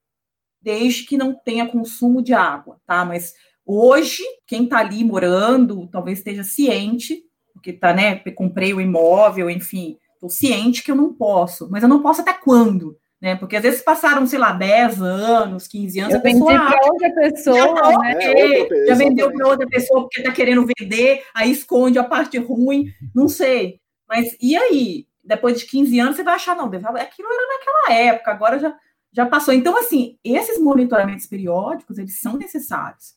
desde que não tenha consumo de água, tá? Mas hoje, quem está ali morando, talvez esteja ciente, porque tá, né? Comprei o imóvel, enfim, estou ciente que eu não posso, mas eu não posso até quando? Né? Porque às vezes passaram, sei lá, 10 anos, 15 anos, eu a pessoa para outra pessoa, já, tá né? é, já vendeu para outra pessoa porque está querendo vender, aí esconde a parte ruim, não sei. Mas e aí? Depois de 15 anos, você vai achar, não, aquilo era naquela época, agora já, já passou. Então, assim, esses monitoramentos periódicos, eles são necessários.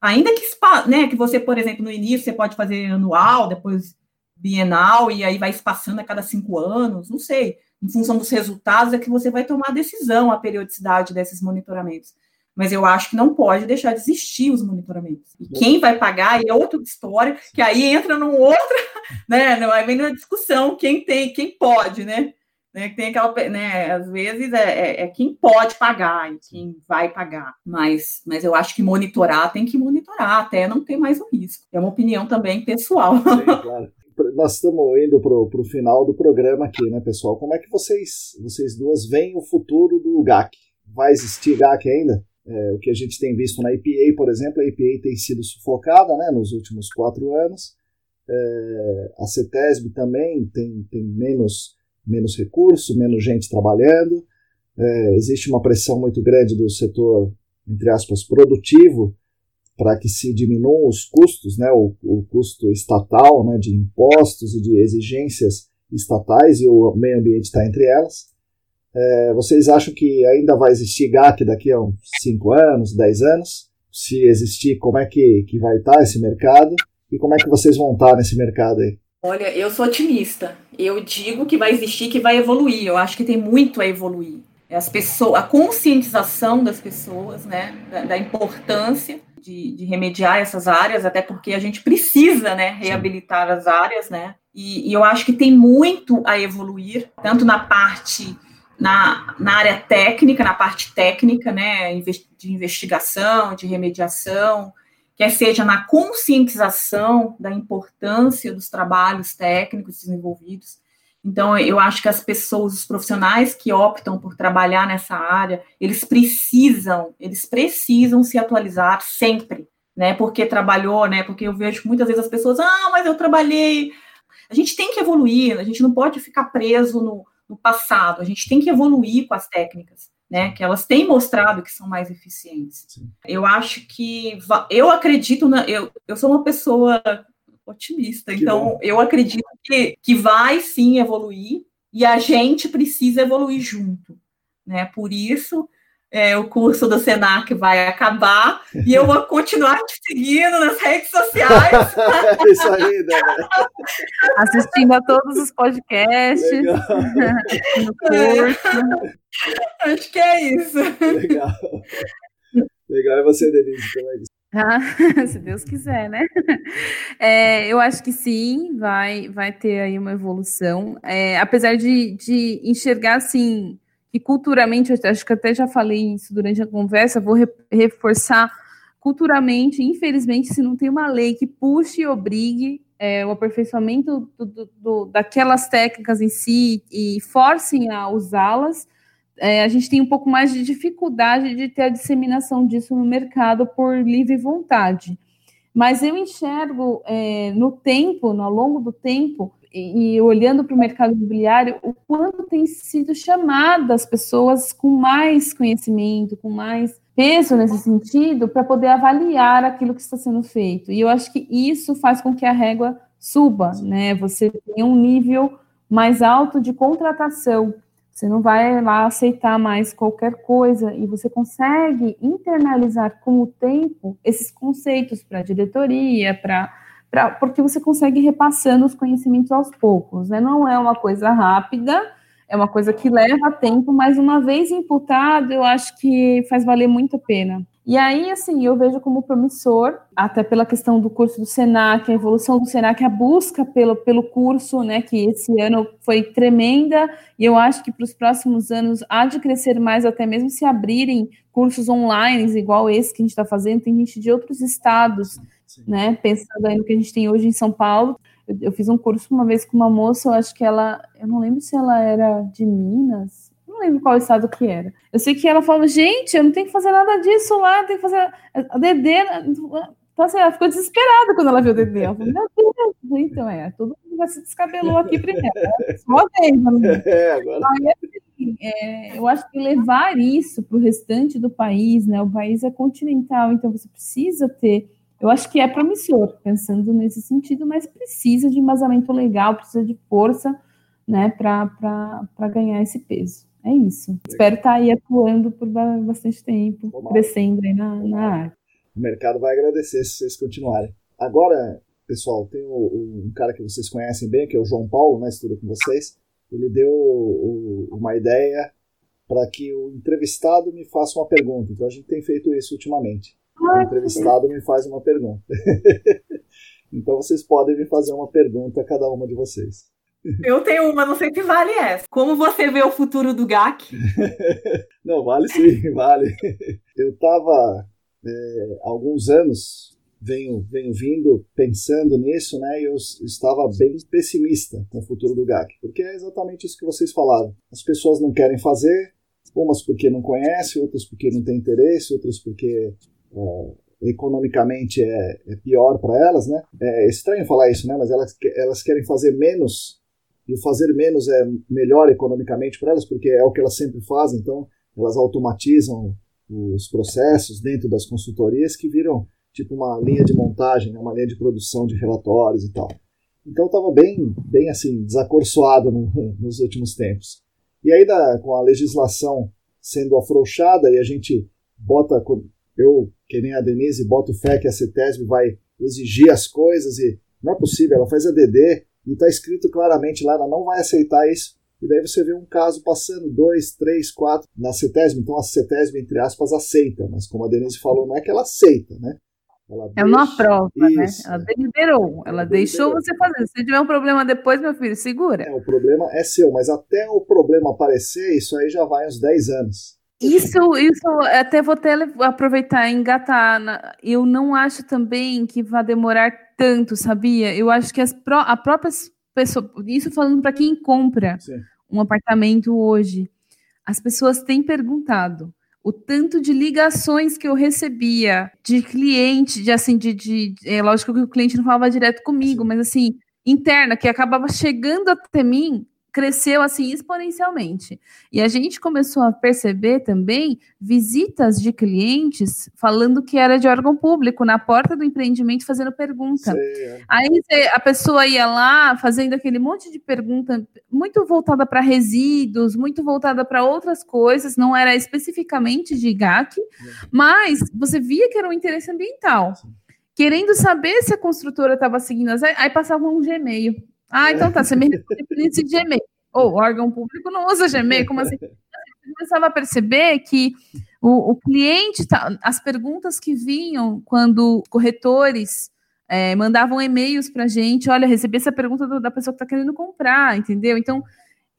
Ainda que, né, que você, por exemplo, no início, você pode fazer anual, depois bienal, e aí vai espaçando a cada cinco anos, não sei. Em função dos resultados, é que você vai tomar a decisão, a periodicidade desses monitoramentos mas eu acho que não pode deixar de existir os monitoramentos. E quem vai pagar é outra história, que aí entra num outro, né? Não é vem na discussão quem tem, quem pode, né? né? Tem aquela, né? Às vezes é, é, é, quem pode pagar e quem vai pagar. Mas, mas eu acho que monitorar tem que monitorar até não ter mais o risco. É uma opinião também pessoal. Sim, claro. Nós estamos indo para o final do programa aqui, né, pessoal? Como é que vocês, vocês duas veem o futuro do GAC? Vai existir GAC ainda? É, o que a gente tem visto na EPA, por exemplo, a EPA tem sido sufocada né, nos últimos quatro anos. É, a CETESB também tem, tem menos, menos recursos, menos gente trabalhando. É, existe uma pressão muito grande do setor, entre aspas, produtivo, para que se diminuam os custos, né, o, o custo estatal né, de impostos e de exigências estatais, e o meio ambiente está entre elas. É, vocês acham que ainda vai existir GAC daqui a uns 5 anos, 10 anos? Se existir, como é que, que vai estar esse mercado? E como é que vocês vão estar nesse mercado aí? Olha, eu sou otimista. Eu digo que vai existir, que vai evoluir. Eu acho que tem muito a evoluir. As pessoas, a conscientização das pessoas, né, da, da importância de, de, remediar essas áreas, até porque a gente precisa, né, reabilitar as áreas, né. E, e eu acho que tem muito a evoluir, tanto na parte na, na área técnica, na parte técnica, né, de investigação, de remediação, quer seja na conscientização da importância dos trabalhos técnicos desenvolvidos. Então, eu acho que as pessoas, os profissionais que optam por trabalhar nessa área, eles precisam, eles precisam se atualizar sempre, né? Porque trabalhou, né? Porque eu vejo muitas vezes as pessoas, ah, mas eu trabalhei. A gente tem que evoluir, a gente não pode ficar preso no, no passado. A gente tem que evoluir com as técnicas, né? Que elas têm mostrado que são mais eficientes. Sim. Eu acho que eu acredito na eu, eu sou uma pessoa otimista, que então bom. eu acredito que, que vai sim evoluir e a gente precisa evoluir junto, né? Por isso é, o curso do Senac vai acabar e eu vou continuar te seguindo nas redes sociais. Isso aí, né? Assistindo a todos os podcasts. no curso. É, acho que é isso. Legal. Legal. E você, Denise, como é isso? Ah, se Deus quiser, né? É, eu acho que sim, vai, vai ter aí uma evolução. É, apesar de, de enxergar assim que culturalmente, acho que até já falei isso durante a conversa, vou re reforçar culturalmente, infelizmente, se não tem uma lei que puxe e obrigue, é, o aperfeiçoamento do, do, do, daquelas técnicas em si e forcem a usá-las, é, a gente tem um pouco mais de dificuldade de ter a disseminação disso no mercado por livre vontade. Mas eu enxergo é, no tempo, no, ao longo do tempo, e, olhando para o mercado imobiliário, o quanto tem sido chamadas pessoas com mais conhecimento, com mais peso nesse sentido, para poder avaliar aquilo que está sendo feito. E eu acho que isso faz com que a régua suba, né? Você tem um nível mais alto de contratação você não vai lá aceitar mais qualquer coisa e você consegue internalizar com o tempo esses conceitos para a diretoria, para porque você consegue repassando os conhecimentos aos poucos. Né? Não é uma coisa rápida, é uma coisa que leva tempo, mas uma vez imputado, eu acho que faz valer muito a pena. E aí, assim, eu vejo como promissor, até pela questão do curso do Senac, a evolução do Senac, a busca pelo, pelo curso, né, que esse ano foi tremenda, e eu acho que para os próximos anos há de crescer mais, até mesmo se abrirem cursos online, igual esse que a gente está fazendo, tem gente de outros estados, Sim. né, pensando aí no que a gente tem hoje em São Paulo. Eu, eu fiz um curso uma vez com uma moça, eu acho que ela, eu não lembro se ela era de Minas, não lembro qual estado que era. Eu sei que ela falou, gente, eu não tenho que fazer nada disso lá, tem que fazer a DD. Então, assim, ela ficou desesperada quando ela viu o DD. Ela falou, meu Deus, então é, todo mundo já se descabelou aqui primeiro. Só vez, né? é, agora... Aí, assim, é, eu acho que levar isso para o restante do país, né? O país é continental, então você precisa ter. Eu acho que é promissor, pensando nesse sentido, mas precisa de embasamento legal, precisa de força né, para ganhar esse peso. É isso. Espero estar tá aí atuando por bastante tempo, crescendo aí na, na área. O mercado vai agradecer se vocês continuarem. Agora, pessoal, tem um cara que vocês conhecem bem, que é o João Paulo, né, estuda com vocês. Ele deu uma ideia para que o entrevistado me faça uma pergunta. Então a gente tem feito isso ultimamente. O entrevistado me faz uma pergunta. então vocês podem me fazer uma pergunta a cada uma de vocês. Eu tenho uma, não sei se vale essa. Como você vê o futuro do GAC? não, vale sim, vale. Eu estava é, alguns anos venho, venho vindo pensando nisso, né? E eu estava bem pessimista com o futuro do GAC, porque é exatamente isso que vocês falaram. As pessoas não querem fazer, umas porque não conhecem, outras porque não têm interesse, outras porque é, economicamente é, é pior para elas, né? É estranho falar isso, né? Mas elas, elas querem fazer menos e fazer menos é melhor economicamente para elas, porque é o que elas sempre fazem, então elas automatizam os processos dentro das consultorias que viram tipo uma linha de montagem, né, uma linha de produção de relatórios e tal. Então estava bem, bem assim, desacorçoado no, nos últimos tempos. E aí, da, com a legislação sendo afrouxada e a gente bota, eu, que nem a Denise, boto fé que a CETESB vai exigir as coisas e não é possível, ela faz a DD e está escrito claramente lá, ela não vai aceitar isso. E daí você vê um caso passando, dois, três, quatro, na CETESB. Então a CETESB, entre aspas, aceita, mas como a Denise falou, não é que ela aceita, né? Ela é uma prova, né? Ela deliberou, ela, ela deixou você fazer. Se tiver um problema depois, meu filho, segura. É, o problema é seu, mas até o problema aparecer, isso aí já vai uns 10 anos. Isso, isso até vou até aproveitar e engatar. Eu não acho também que vai demorar tanto, sabia? Eu acho que as pró a própria pessoa, isso falando para quem compra Sim. um apartamento hoje, as pessoas têm perguntado o tanto de ligações que eu recebia de cliente, de assim, de, de é lógico que o cliente não falava direto comigo, Sim. mas assim, interna, que acabava chegando até mim cresceu assim exponencialmente. E a gente começou a perceber também visitas de clientes falando que era de órgão público na porta do empreendimento fazendo pergunta. É. Aí a pessoa ia lá fazendo aquele monte de pergunta muito voltada para resíduos, muito voltada para outras coisas, não era especificamente de GAC, é. mas você via que era um interesse ambiental. Querendo saber se a construtora estava seguindo as. Aí passava um Gmail. Ah, então tá, você me responde Gmail. Ou oh, órgão público não usa Gmail, como assim? Você começava a perceber que o, o cliente, tá, as perguntas que vinham quando corretores é, mandavam e-mails para a gente, olha, recebi essa pergunta do, da pessoa que está querendo comprar, entendeu? Então,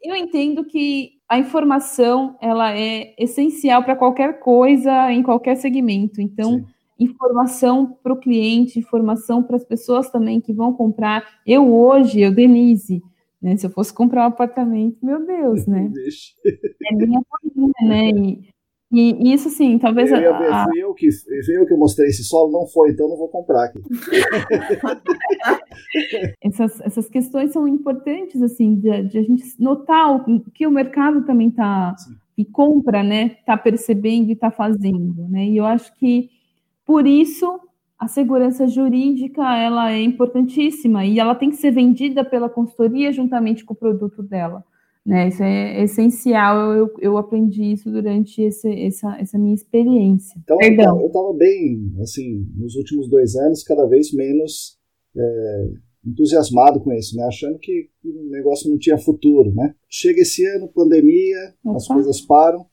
eu entendo que a informação ela é essencial para qualquer coisa, em qualquer segmento. Então, Sim informação para o cliente, informação para as pessoas também que vão comprar. Eu hoje, eu, Denise, né, se eu fosse comprar um apartamento, meu Deus, né? é minha família, né? E, e isso sim, talvez. Eu, a... fui, eu que, fui eu que mostrei esse solo, não foi, então não vou comprar aqui. essas, essas questões são importantes, assim, de, de a gente notar o que o mercado também está e compra, né, está percebendo e está fazendo, né? E eu acho que por isso a segurança jurídica ela é importantíssima e ela tem que ser vendida pela consultoria juntamente com o produto dela. Né? Isso é essencial, eu, eu aprendi isso durante esse, essa, essa minha experiência. Então, Perdão. eu estava bem, assim, nos últimos dois anos, cada vez menos é, entusiasmado com isso, né? achando que, o negócio não tinha futuro. Né? Chega esse ano, pandemia, Opa. as coisas param,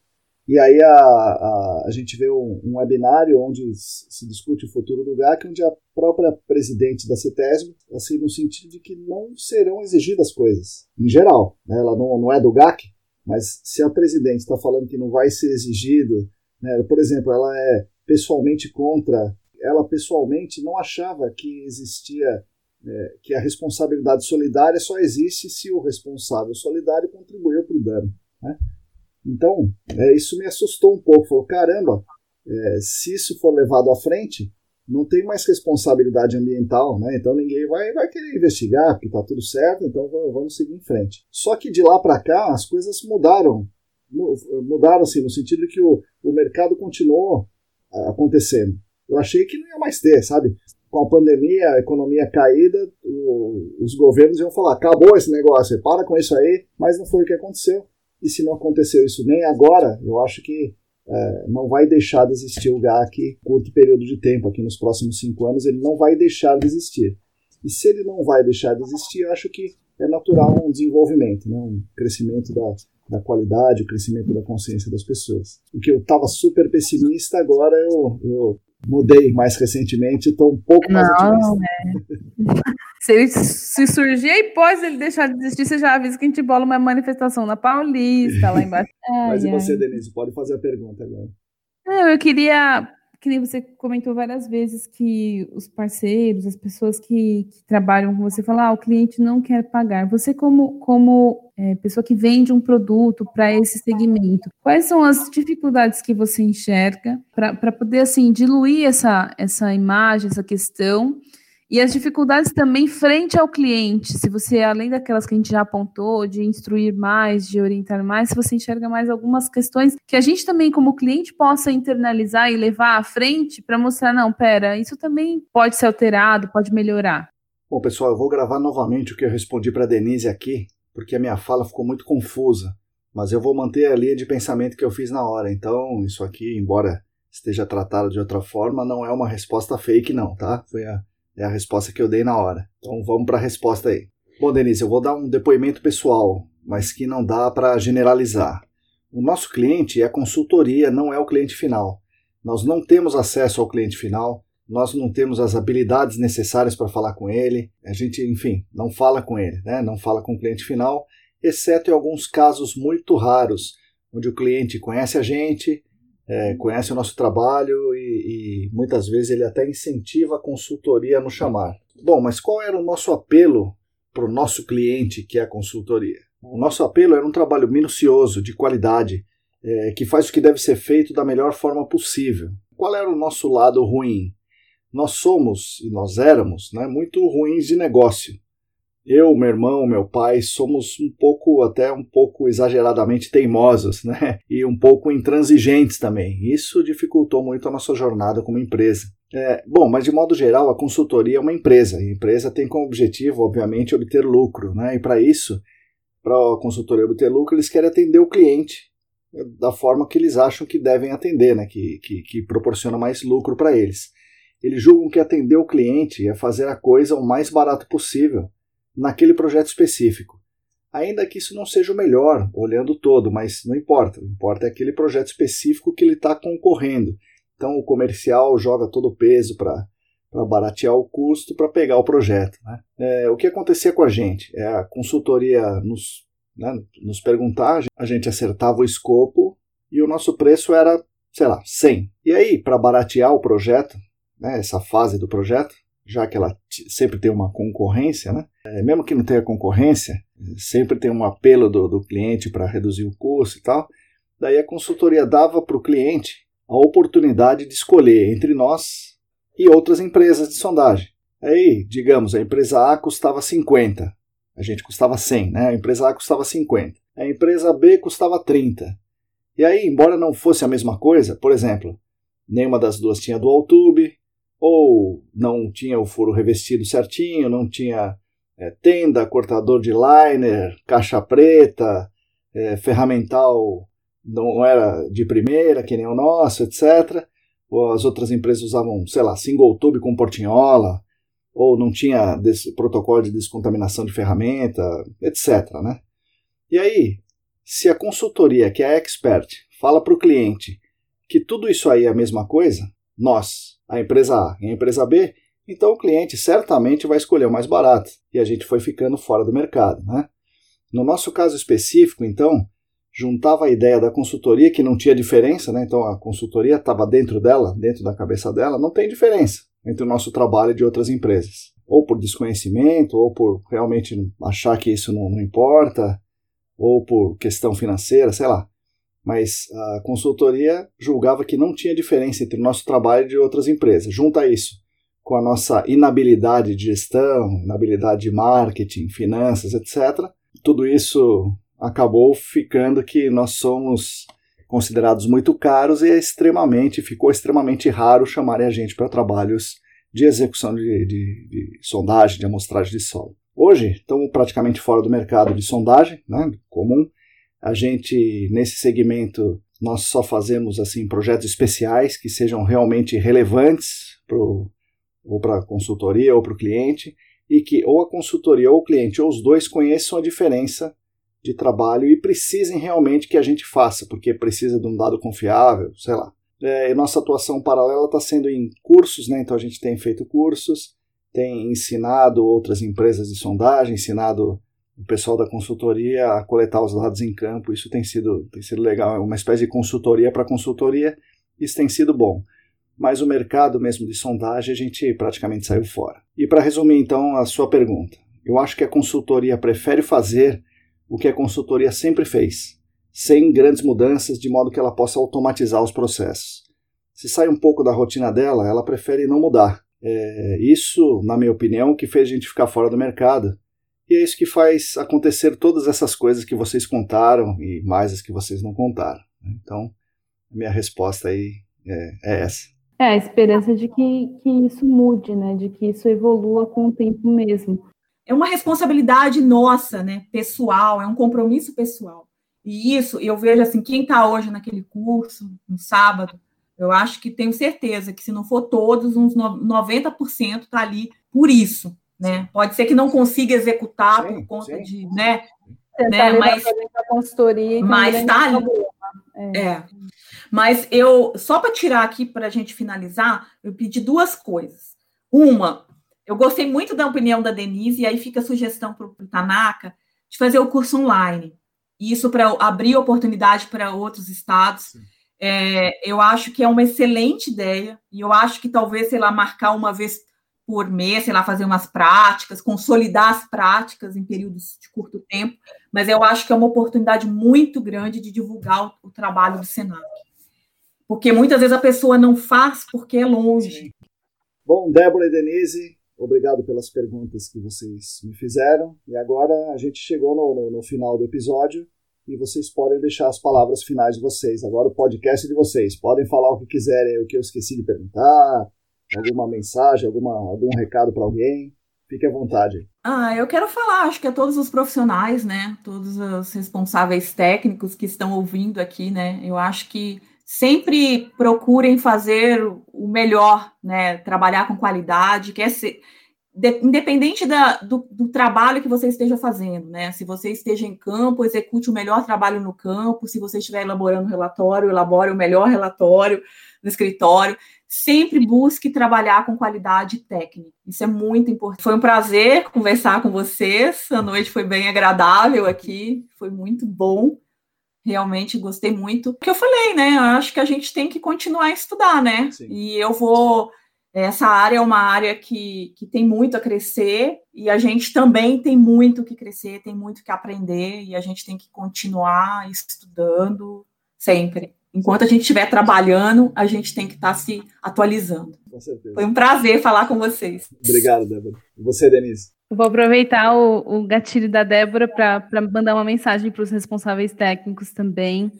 e aí a, a, a gente vê um, um, webinário onde se discute o futuro do GAC, onde a própria presidente da CETESB, assim, no sentido de que não serão exigidas coisas, em geral. Né? Ela não, não é do GAC, mas se a presidente está falando que não vai ser exigido, né? por exemplo, ela é pessoalmente contra, ela pessoalmente não achava que existia, é, que a responsabilidade solidária só existe se o responsável solidário contribuiu para o dano. Né? Então, é, isso me assustou um pouco. Falou, caramba, é, se isso for levado à frente, não tem mais responsabilidade ambiental, né? Então ninguém vai, vai querer investigar, porque está tudo certo, então vamos seguir em frente. Só que de lá para cá as coisas mudaram. Mudaram, assim, no sentido que o, o mercado continuou acontecendo. Eu achei que não ia mais ter, sabe? Com a pandemia, a economia caída, o, os governos iam falar: acabou esse negócio, para com isso aí, mas não foi o que aconteceu. E se não aconteceu isso nem agora, eu acho que é, não vai deixar de existir o GAC curto período de tempo, aqui nos próximos cinco anos, ele não vai deixar de existir. E se ele não vai deixar de existir, eu acho que é natural um desenvolvimento, né? um crescimento da, da qualidade, o crescimento da consciência das pessoas. O que eu estava super pessimista, agora eu, eu mudei mais recentemente, estou um pouco mais não, otimista. Se, ele, se surgir a hipótese ele deixar de existir, você já avisa que a gente bola uma manifestação na Paulista, lá embaixo. Ai, Mas e você, Denise, pode fazer a pergunta agora. Não, eu queria que nem você comentou várias vezes que os parceiros, as pessoas que, que trabalham com você, falam, ah, o cliente não quer pagar. Você, como, como é, pessoa que vende um produto para esse segmento, quais são as dificuldades que você enxerga para poder, assim, diluir essa, essa imagem, essa questão e as dificuldades também frente ao cliente, se você, além daquelas que a gente já apontou, de instruir mais, de orientar mais, se você enxerga mais algumas questões que a gente também, como cliente, possa internalizar e levar à frente para mostrar, não, pera, isso também pode ser alterado, pode melhorar. Bom, pessoal, eu vou gravar novamente o que eu respondi para a Denise aqui, porque a minha fala ficou muito confusa, mas eu vou manter a linha de pensamento que eu fiz na hora. Então, isso aqui, embora esteja tratado de outra forma, não é uma resposta fake, não, tá? Foi a é a resposta que eu dei na hora. Então vamos para a resposta aí. Bom, Denise, eu vou dar um depoimento pessoal, mas que não dá para generalizar. O nosso cliente é a consultoria, não é o cliente final. Nós não temos acesso ao cliente final, nós não temos as habilidades necessárias para falar com ele, a gente, enfim, não fala com ele, né? não fala com o cliente final, exceto em alguns casos muito raros, onde o cliente conhece a gente, é, conhece o nosso trabalho e, e, muitas vezes ele até incentiva a consultoria a nos chamar. Bom, mas qual era o nosso apelo para o nosso cliente, que é a consultoria? O nosso apelo era um trabalho minucioso, de qualidade, é, que faz o que deve ser feito da melhor forma possível. Qual era o nosso lado ruim? Nós somos, e nós éramos, né, muito ruins de negócio eu, meu irmão, meu pai somos um pouco, até um pouco exageradamente teimosos, né? E um pouco intransigentes também. Isso dificultou muito a nossa jornada como empresa. É, bom, mas de modo geral, a consultoria é uma empresa. E a empresa tem como objetivo, obviamente, obter lucro, né? E para isso, para a consultoria obter lucro, eles querem atender o cliente da forma que eles acham que devem atender, né? Que, que, que proporciona mais lucro para eles. Eles julgam que atender o cliente é fazer a coisa o mais barato possível naquele projeto específico. Ainda que isso não seja o melhor, olhando todo, mas não importa. O importa é aquele projeto específico que ele está concorrendo. Então o comercial joga todo o peso para baratear o custo para pegar o projeto. Né? É, o que acontecia com a gente? É a consultoria nos, né, nos perguntar, a gente acertava o escopo e o nosso preço era, sei lá, 100. E aí, para baratear o projeto, né, essa fase do projeto, já que ela sempre tem uma concorrência, né? É, mesmo que não tenha concorrência, sempre tem um apelo do, do cliente para reduzir o custo e tal. Daí a consultoria dava para o cliente a oportunidade de escolher entre nós e outras empresas de sondagem. Aí, digamos, a empresa A custava 50, a gente custava 100, né? A empresa A custava 50, a empresa B custava 30. E aí, embora não fosse a mesma coisa, por exemplo, nenhuma das duas tinha dual tube, ou não tinha o furo revestido certinho, não tinha é, tenda, cortador de liner, caixa preta, é, ferramental não era de primeira, que nem o nosso, etc. Ou as outras empresas usavam, sei lá, single tube com portinhola, ou não tinha protocolo de descontaminação de ferramenta, etc. Né? E aí, se a consultoria, que é a expert, fala para o cliente que tudo isso aí é a mesma coisa, nós, a empresa A e a empresa B, então o cliente certamente vai escolher o mais barato e a gente foi ficando fora do mercado. Né? No nosso caso específico, então, juntava a ideia da consultoria, que não tinha diferença, né? então a consultoria estava dentro dela, dentro da cabeça dela, não tem diferença entre o nosso trabalho e de outras empresas. Ou por desconhecimento, ou por realmente achar que isso não, não importa, ou por questão financeira, sei lá. Mas a consultoria julgava que não tinha diferença entre o nosso trabalho e de outras empresas. Junta isso com a nossa inabilidade de gestão, inabilidade de marketing, finanças, etc. Tudo isso acabou ficando que nós somos considerados muito caros e é extremamente, ficou extremamente raro chamarem a gente para trabalhos de execução de, de, de, sondagem, de amostragem de solo. Hoje, estamos praticamente fora do mercado de sondagem, né, comum. A gente, nesse segmento, nós só fazemos assim projetos especiais que sejam realmente relevantes para a consultoria ou para o cliente e que ou a consultoria ou o cliente ou os dois conheçam a diferença de trabalho e precisem realmente que a gente faça, porque precisa de um dado confiável, sei lá. É, nossa atuação paralela está sendo em cursos, né? então a gente tem feito cursos, tem ensinado outras empresas de sondagem, ensinado o pessoal da consultoria a coletar os dados em campo, isso tem sido, tem sido legal, é uma espécie de consultoria para consultoria, isso tem sido bom. Mas o mercado mesmo de sondagem a gente praticamente saiu fora. E para resumir então a sua pergunta, eu acho que a consultoria prefere fazer o que a consultoria sempre fez, sem grandes mudanças, de modo que ela possa automatizar os processos. Se sai um pouco da rotina dela, ela prefere não mudar. É isso, na minha opinião, que fez a gente ficar fora do mercado. E é isso que faz acontecer todas essas coisas que vocês contaram e mais as que vocês não contaram. Então, a minha resposta aí é, é essa. É, a esperança de que, que isso mude, né? De que isso evolua com o tempo mesmo é uma responsabilidade nossa, né, pessoal, é um compromisso pessoal. E isso, eu vejo assim, quem está hoje naquele curso, no sábado, eu acho que tenho certeza que se não for todos, uns 90% está ali por isso, né? Pode ser que não consiga executar sim, por conta sim. de, né? né? Mas, mas está ali. É. é. Mas eu, só para tirar aqui, para a gente finalizar, eu pedi duas coisas. Uma, eu gostei muito da opinião da Denise, e aí fica a sugestão para o Tanaka de fazer o curso online. Isso para abrir oportunidade para outros estados. É, eu acho que é uma excelente ideia, e eu acho que talvez, sei lá, marcar uma vez por mês, sei lá, fazer umas práticas, consolidar as práticas em períodos de curto tempo, mas eu acho que é uma oportunidade muito grande de divulgar o, o trabalho do Senac. Porque muitas vezes a pessoa não faz porque é longe. Bom, Débora e Denise, Obrigado pelas perguntas que vocês me fizeram. E agora a gente chegou no, no, no, final do episódio e vocês podem deixar as palavras finais de vocês. Agora o podcast de vocês. Podem falar o que quiserem, o que eu esqueci de perguntar, alguma mensagem, alguma, algum recado para alguém. Fique à vontade. Ah, eu quero falar, acho que a todos os profissionais, né? Todos os responsáveis técnicos que estão ouvindo aqui, né? Eu acho que sempre procurem fazer o melhor, né? Trabalhar com qualidade, quer ser de, independente da, do, do, trabalho que você esteja fazendo, né? Se você esteja em campo, execute o melhor trabalho no campo. Se você estiver elaborando relatório, elabore o melhor relatório no escritório. Sempre busque trabalhar com qualidade técnica. Isso é muito importante. Foi um prazer conversar com vocês. A noite foi bem agradável aqui, foi muito bom realmente gostei muito. O que eu falei, né? Eu acho que a gente tem que continuar a estudar, né? Sim. E eu vou Essa área é uma área que, que tem muito a crescer e a gente também tem muito que crescer, tem muito que aprender e a gente tem que continuar estudando sempre. Enquanto a gente estiver trabalhando, a gente tem que estar tá se atualizando. Com certeza. Foi um prazer falar com vocês. Obrigado, Débora. E você, Denise? Eu vou aproveitar o, o gatilho da Débora para mandar uma mensagem para os responsáveis técnicos também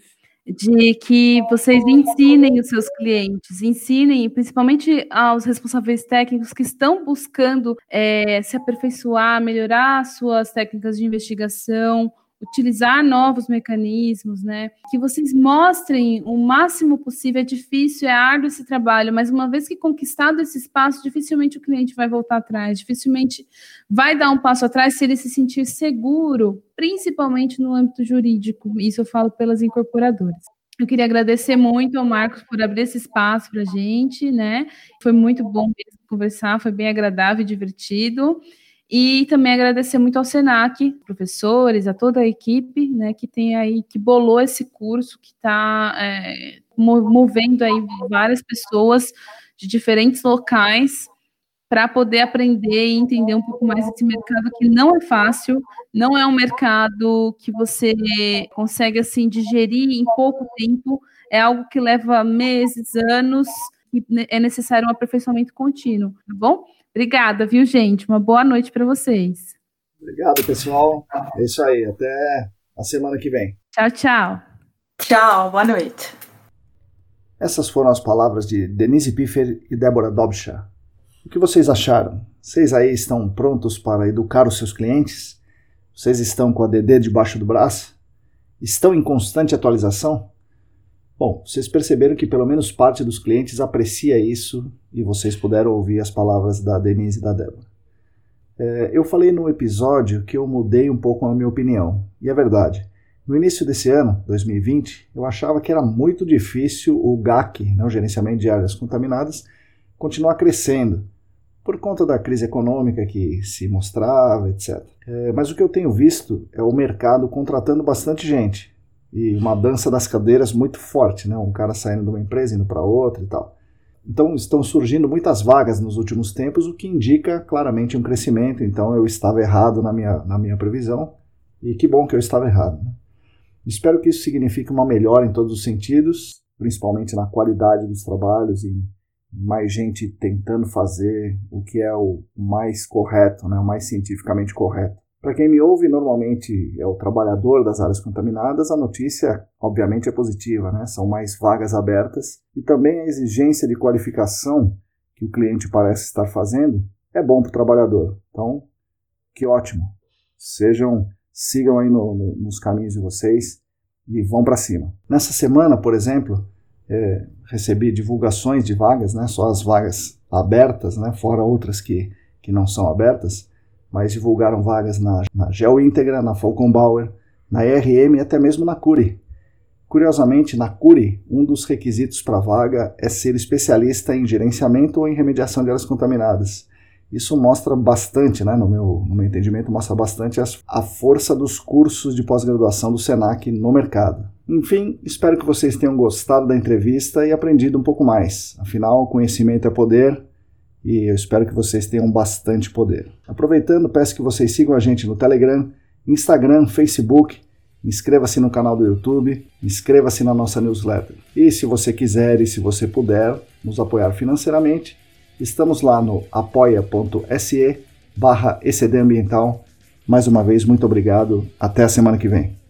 de que vocês ensinem os seus clientes, ensinem principalmente aos responsáveis técnicos que estão buscando é, se aperfeiçoar, melhorar suas técnicas de investigação, utilizar novos mecanismos, né? Que vocês mostrem o máximo possível. É difícil, é árduo esse trabalho, mas uma vez que conquistado esse espaço, dificilmente o cliente vai voltar atrás, dificilmente vai dar um passo atrás se ele se sentir seguro, principalmente no âmbito jurídico. Isso eu falo pelas incorporadoras. Eu queria agradecer muito ao Marcos por abrir esse espaço para a gente, né? Foi muito bom conversar, foi bem agradável e divertido. E também agradecer muito ao Senac, professores, a toda a equipe, né, que tem aí, que bolou esse curso, que está é, movendo aí várias pessoas de diferentes locais para poder aprender e entender um pouco mais desse mercado que não é fácil, não é um mercado que você consegue assim digerir em pouco tempo, é algo que leva meses, anos, e é necessário um aperfeiçoamento contínuo, tá bom? Obrigada, viu, gente? Uma boa noite para vocês. Obrigado, pessoal. É isso aí. Até a semana que vem. Tchau, tchau. Tchau, boa noite. Essas foram as palavras de Denise Piffer e Débora Dobsha. O que vocês acharam? Vocês aí estão prontos para educar os seus clientes? Vocês estão com a DD debaixo do braço? Estão em constante atualização? Bom, vocês perceberam que pelo menos parte dos clientes aprecia isso e vocês puderam ouvir as palavras da Denise e da Débora. É, eu falei no episódio que eu mudei um pouco a minha opinião, e é verdade. No início desse ano, 2020, eu achava que era muito difícil o GAC, né, o gerenciamento de áreas contaminadas, continuar crescendo, por conta da crise econômica que se mostrava, etc. É, mas o que eu tenho visto é o mercado contratando bastante gente, e uma dança das cadeiras muito forte, né? Um cara saindo de uma empresa indo para outra e tal. Então estão surgindo muitas vagas nos últimos tempos, o que indica claramente um crescimento. Então eu estava errado na minha, na minha previsão e que bom que eu estava errado. Né? Espero que isso signifique uma melhora em todos os sentidos, principalmente na qualidade dos trabalhos e mais gente tentando fazer o que é o mais correto, né? o mais cientificamente correto. Para quem me ouve, normalmente é o trabalhador das áreas contaminadas, a notícia, obviamente, é positiva, né? São mais vagas abertas e também a exigência de qualificação que o cliente parece estar fazendo é bom para o trabalhador. Então, que ótimo. Sejam, sigam aí no, no, nos caminhos de vocês e vão para cima. Nessa semana, por exemplo, é, recebi divulgações de vagas, né? Só as vagas abertas, né? Fora outras que, que não são abertas mas divulgaram vagas na, na GeoIntegra, na Falcon Bauer, na ERM e até mesmo na Curi. Curiosamente, na Curi, um dos requisitos para vaga é ser especialista em gerenciamento ou em remediação de áreas contaminadas. Isso mostra bastante, né, no, meu, no meu entendimento, mostra bastante as, a força dos cursos de pós-graduação do SENAC no mercado. Enfim, espero que vocês tenham gostado da entrevista e aprendido um pouco mais. Afinal, conhecimento é poder e eu espero que vocês tenham bastante poder. Aproveitando, peço que vocês sigam a gente no Telegram, Instagram, Facebook, inscreva-se no canal do YouTube, inscreva-se na nossa newsletter. E se você quiser e se você puder nos apoiar financeiramente, estamos lá no apoia.se barra Mais uma vez, muito obrigado. Até a semana que vem.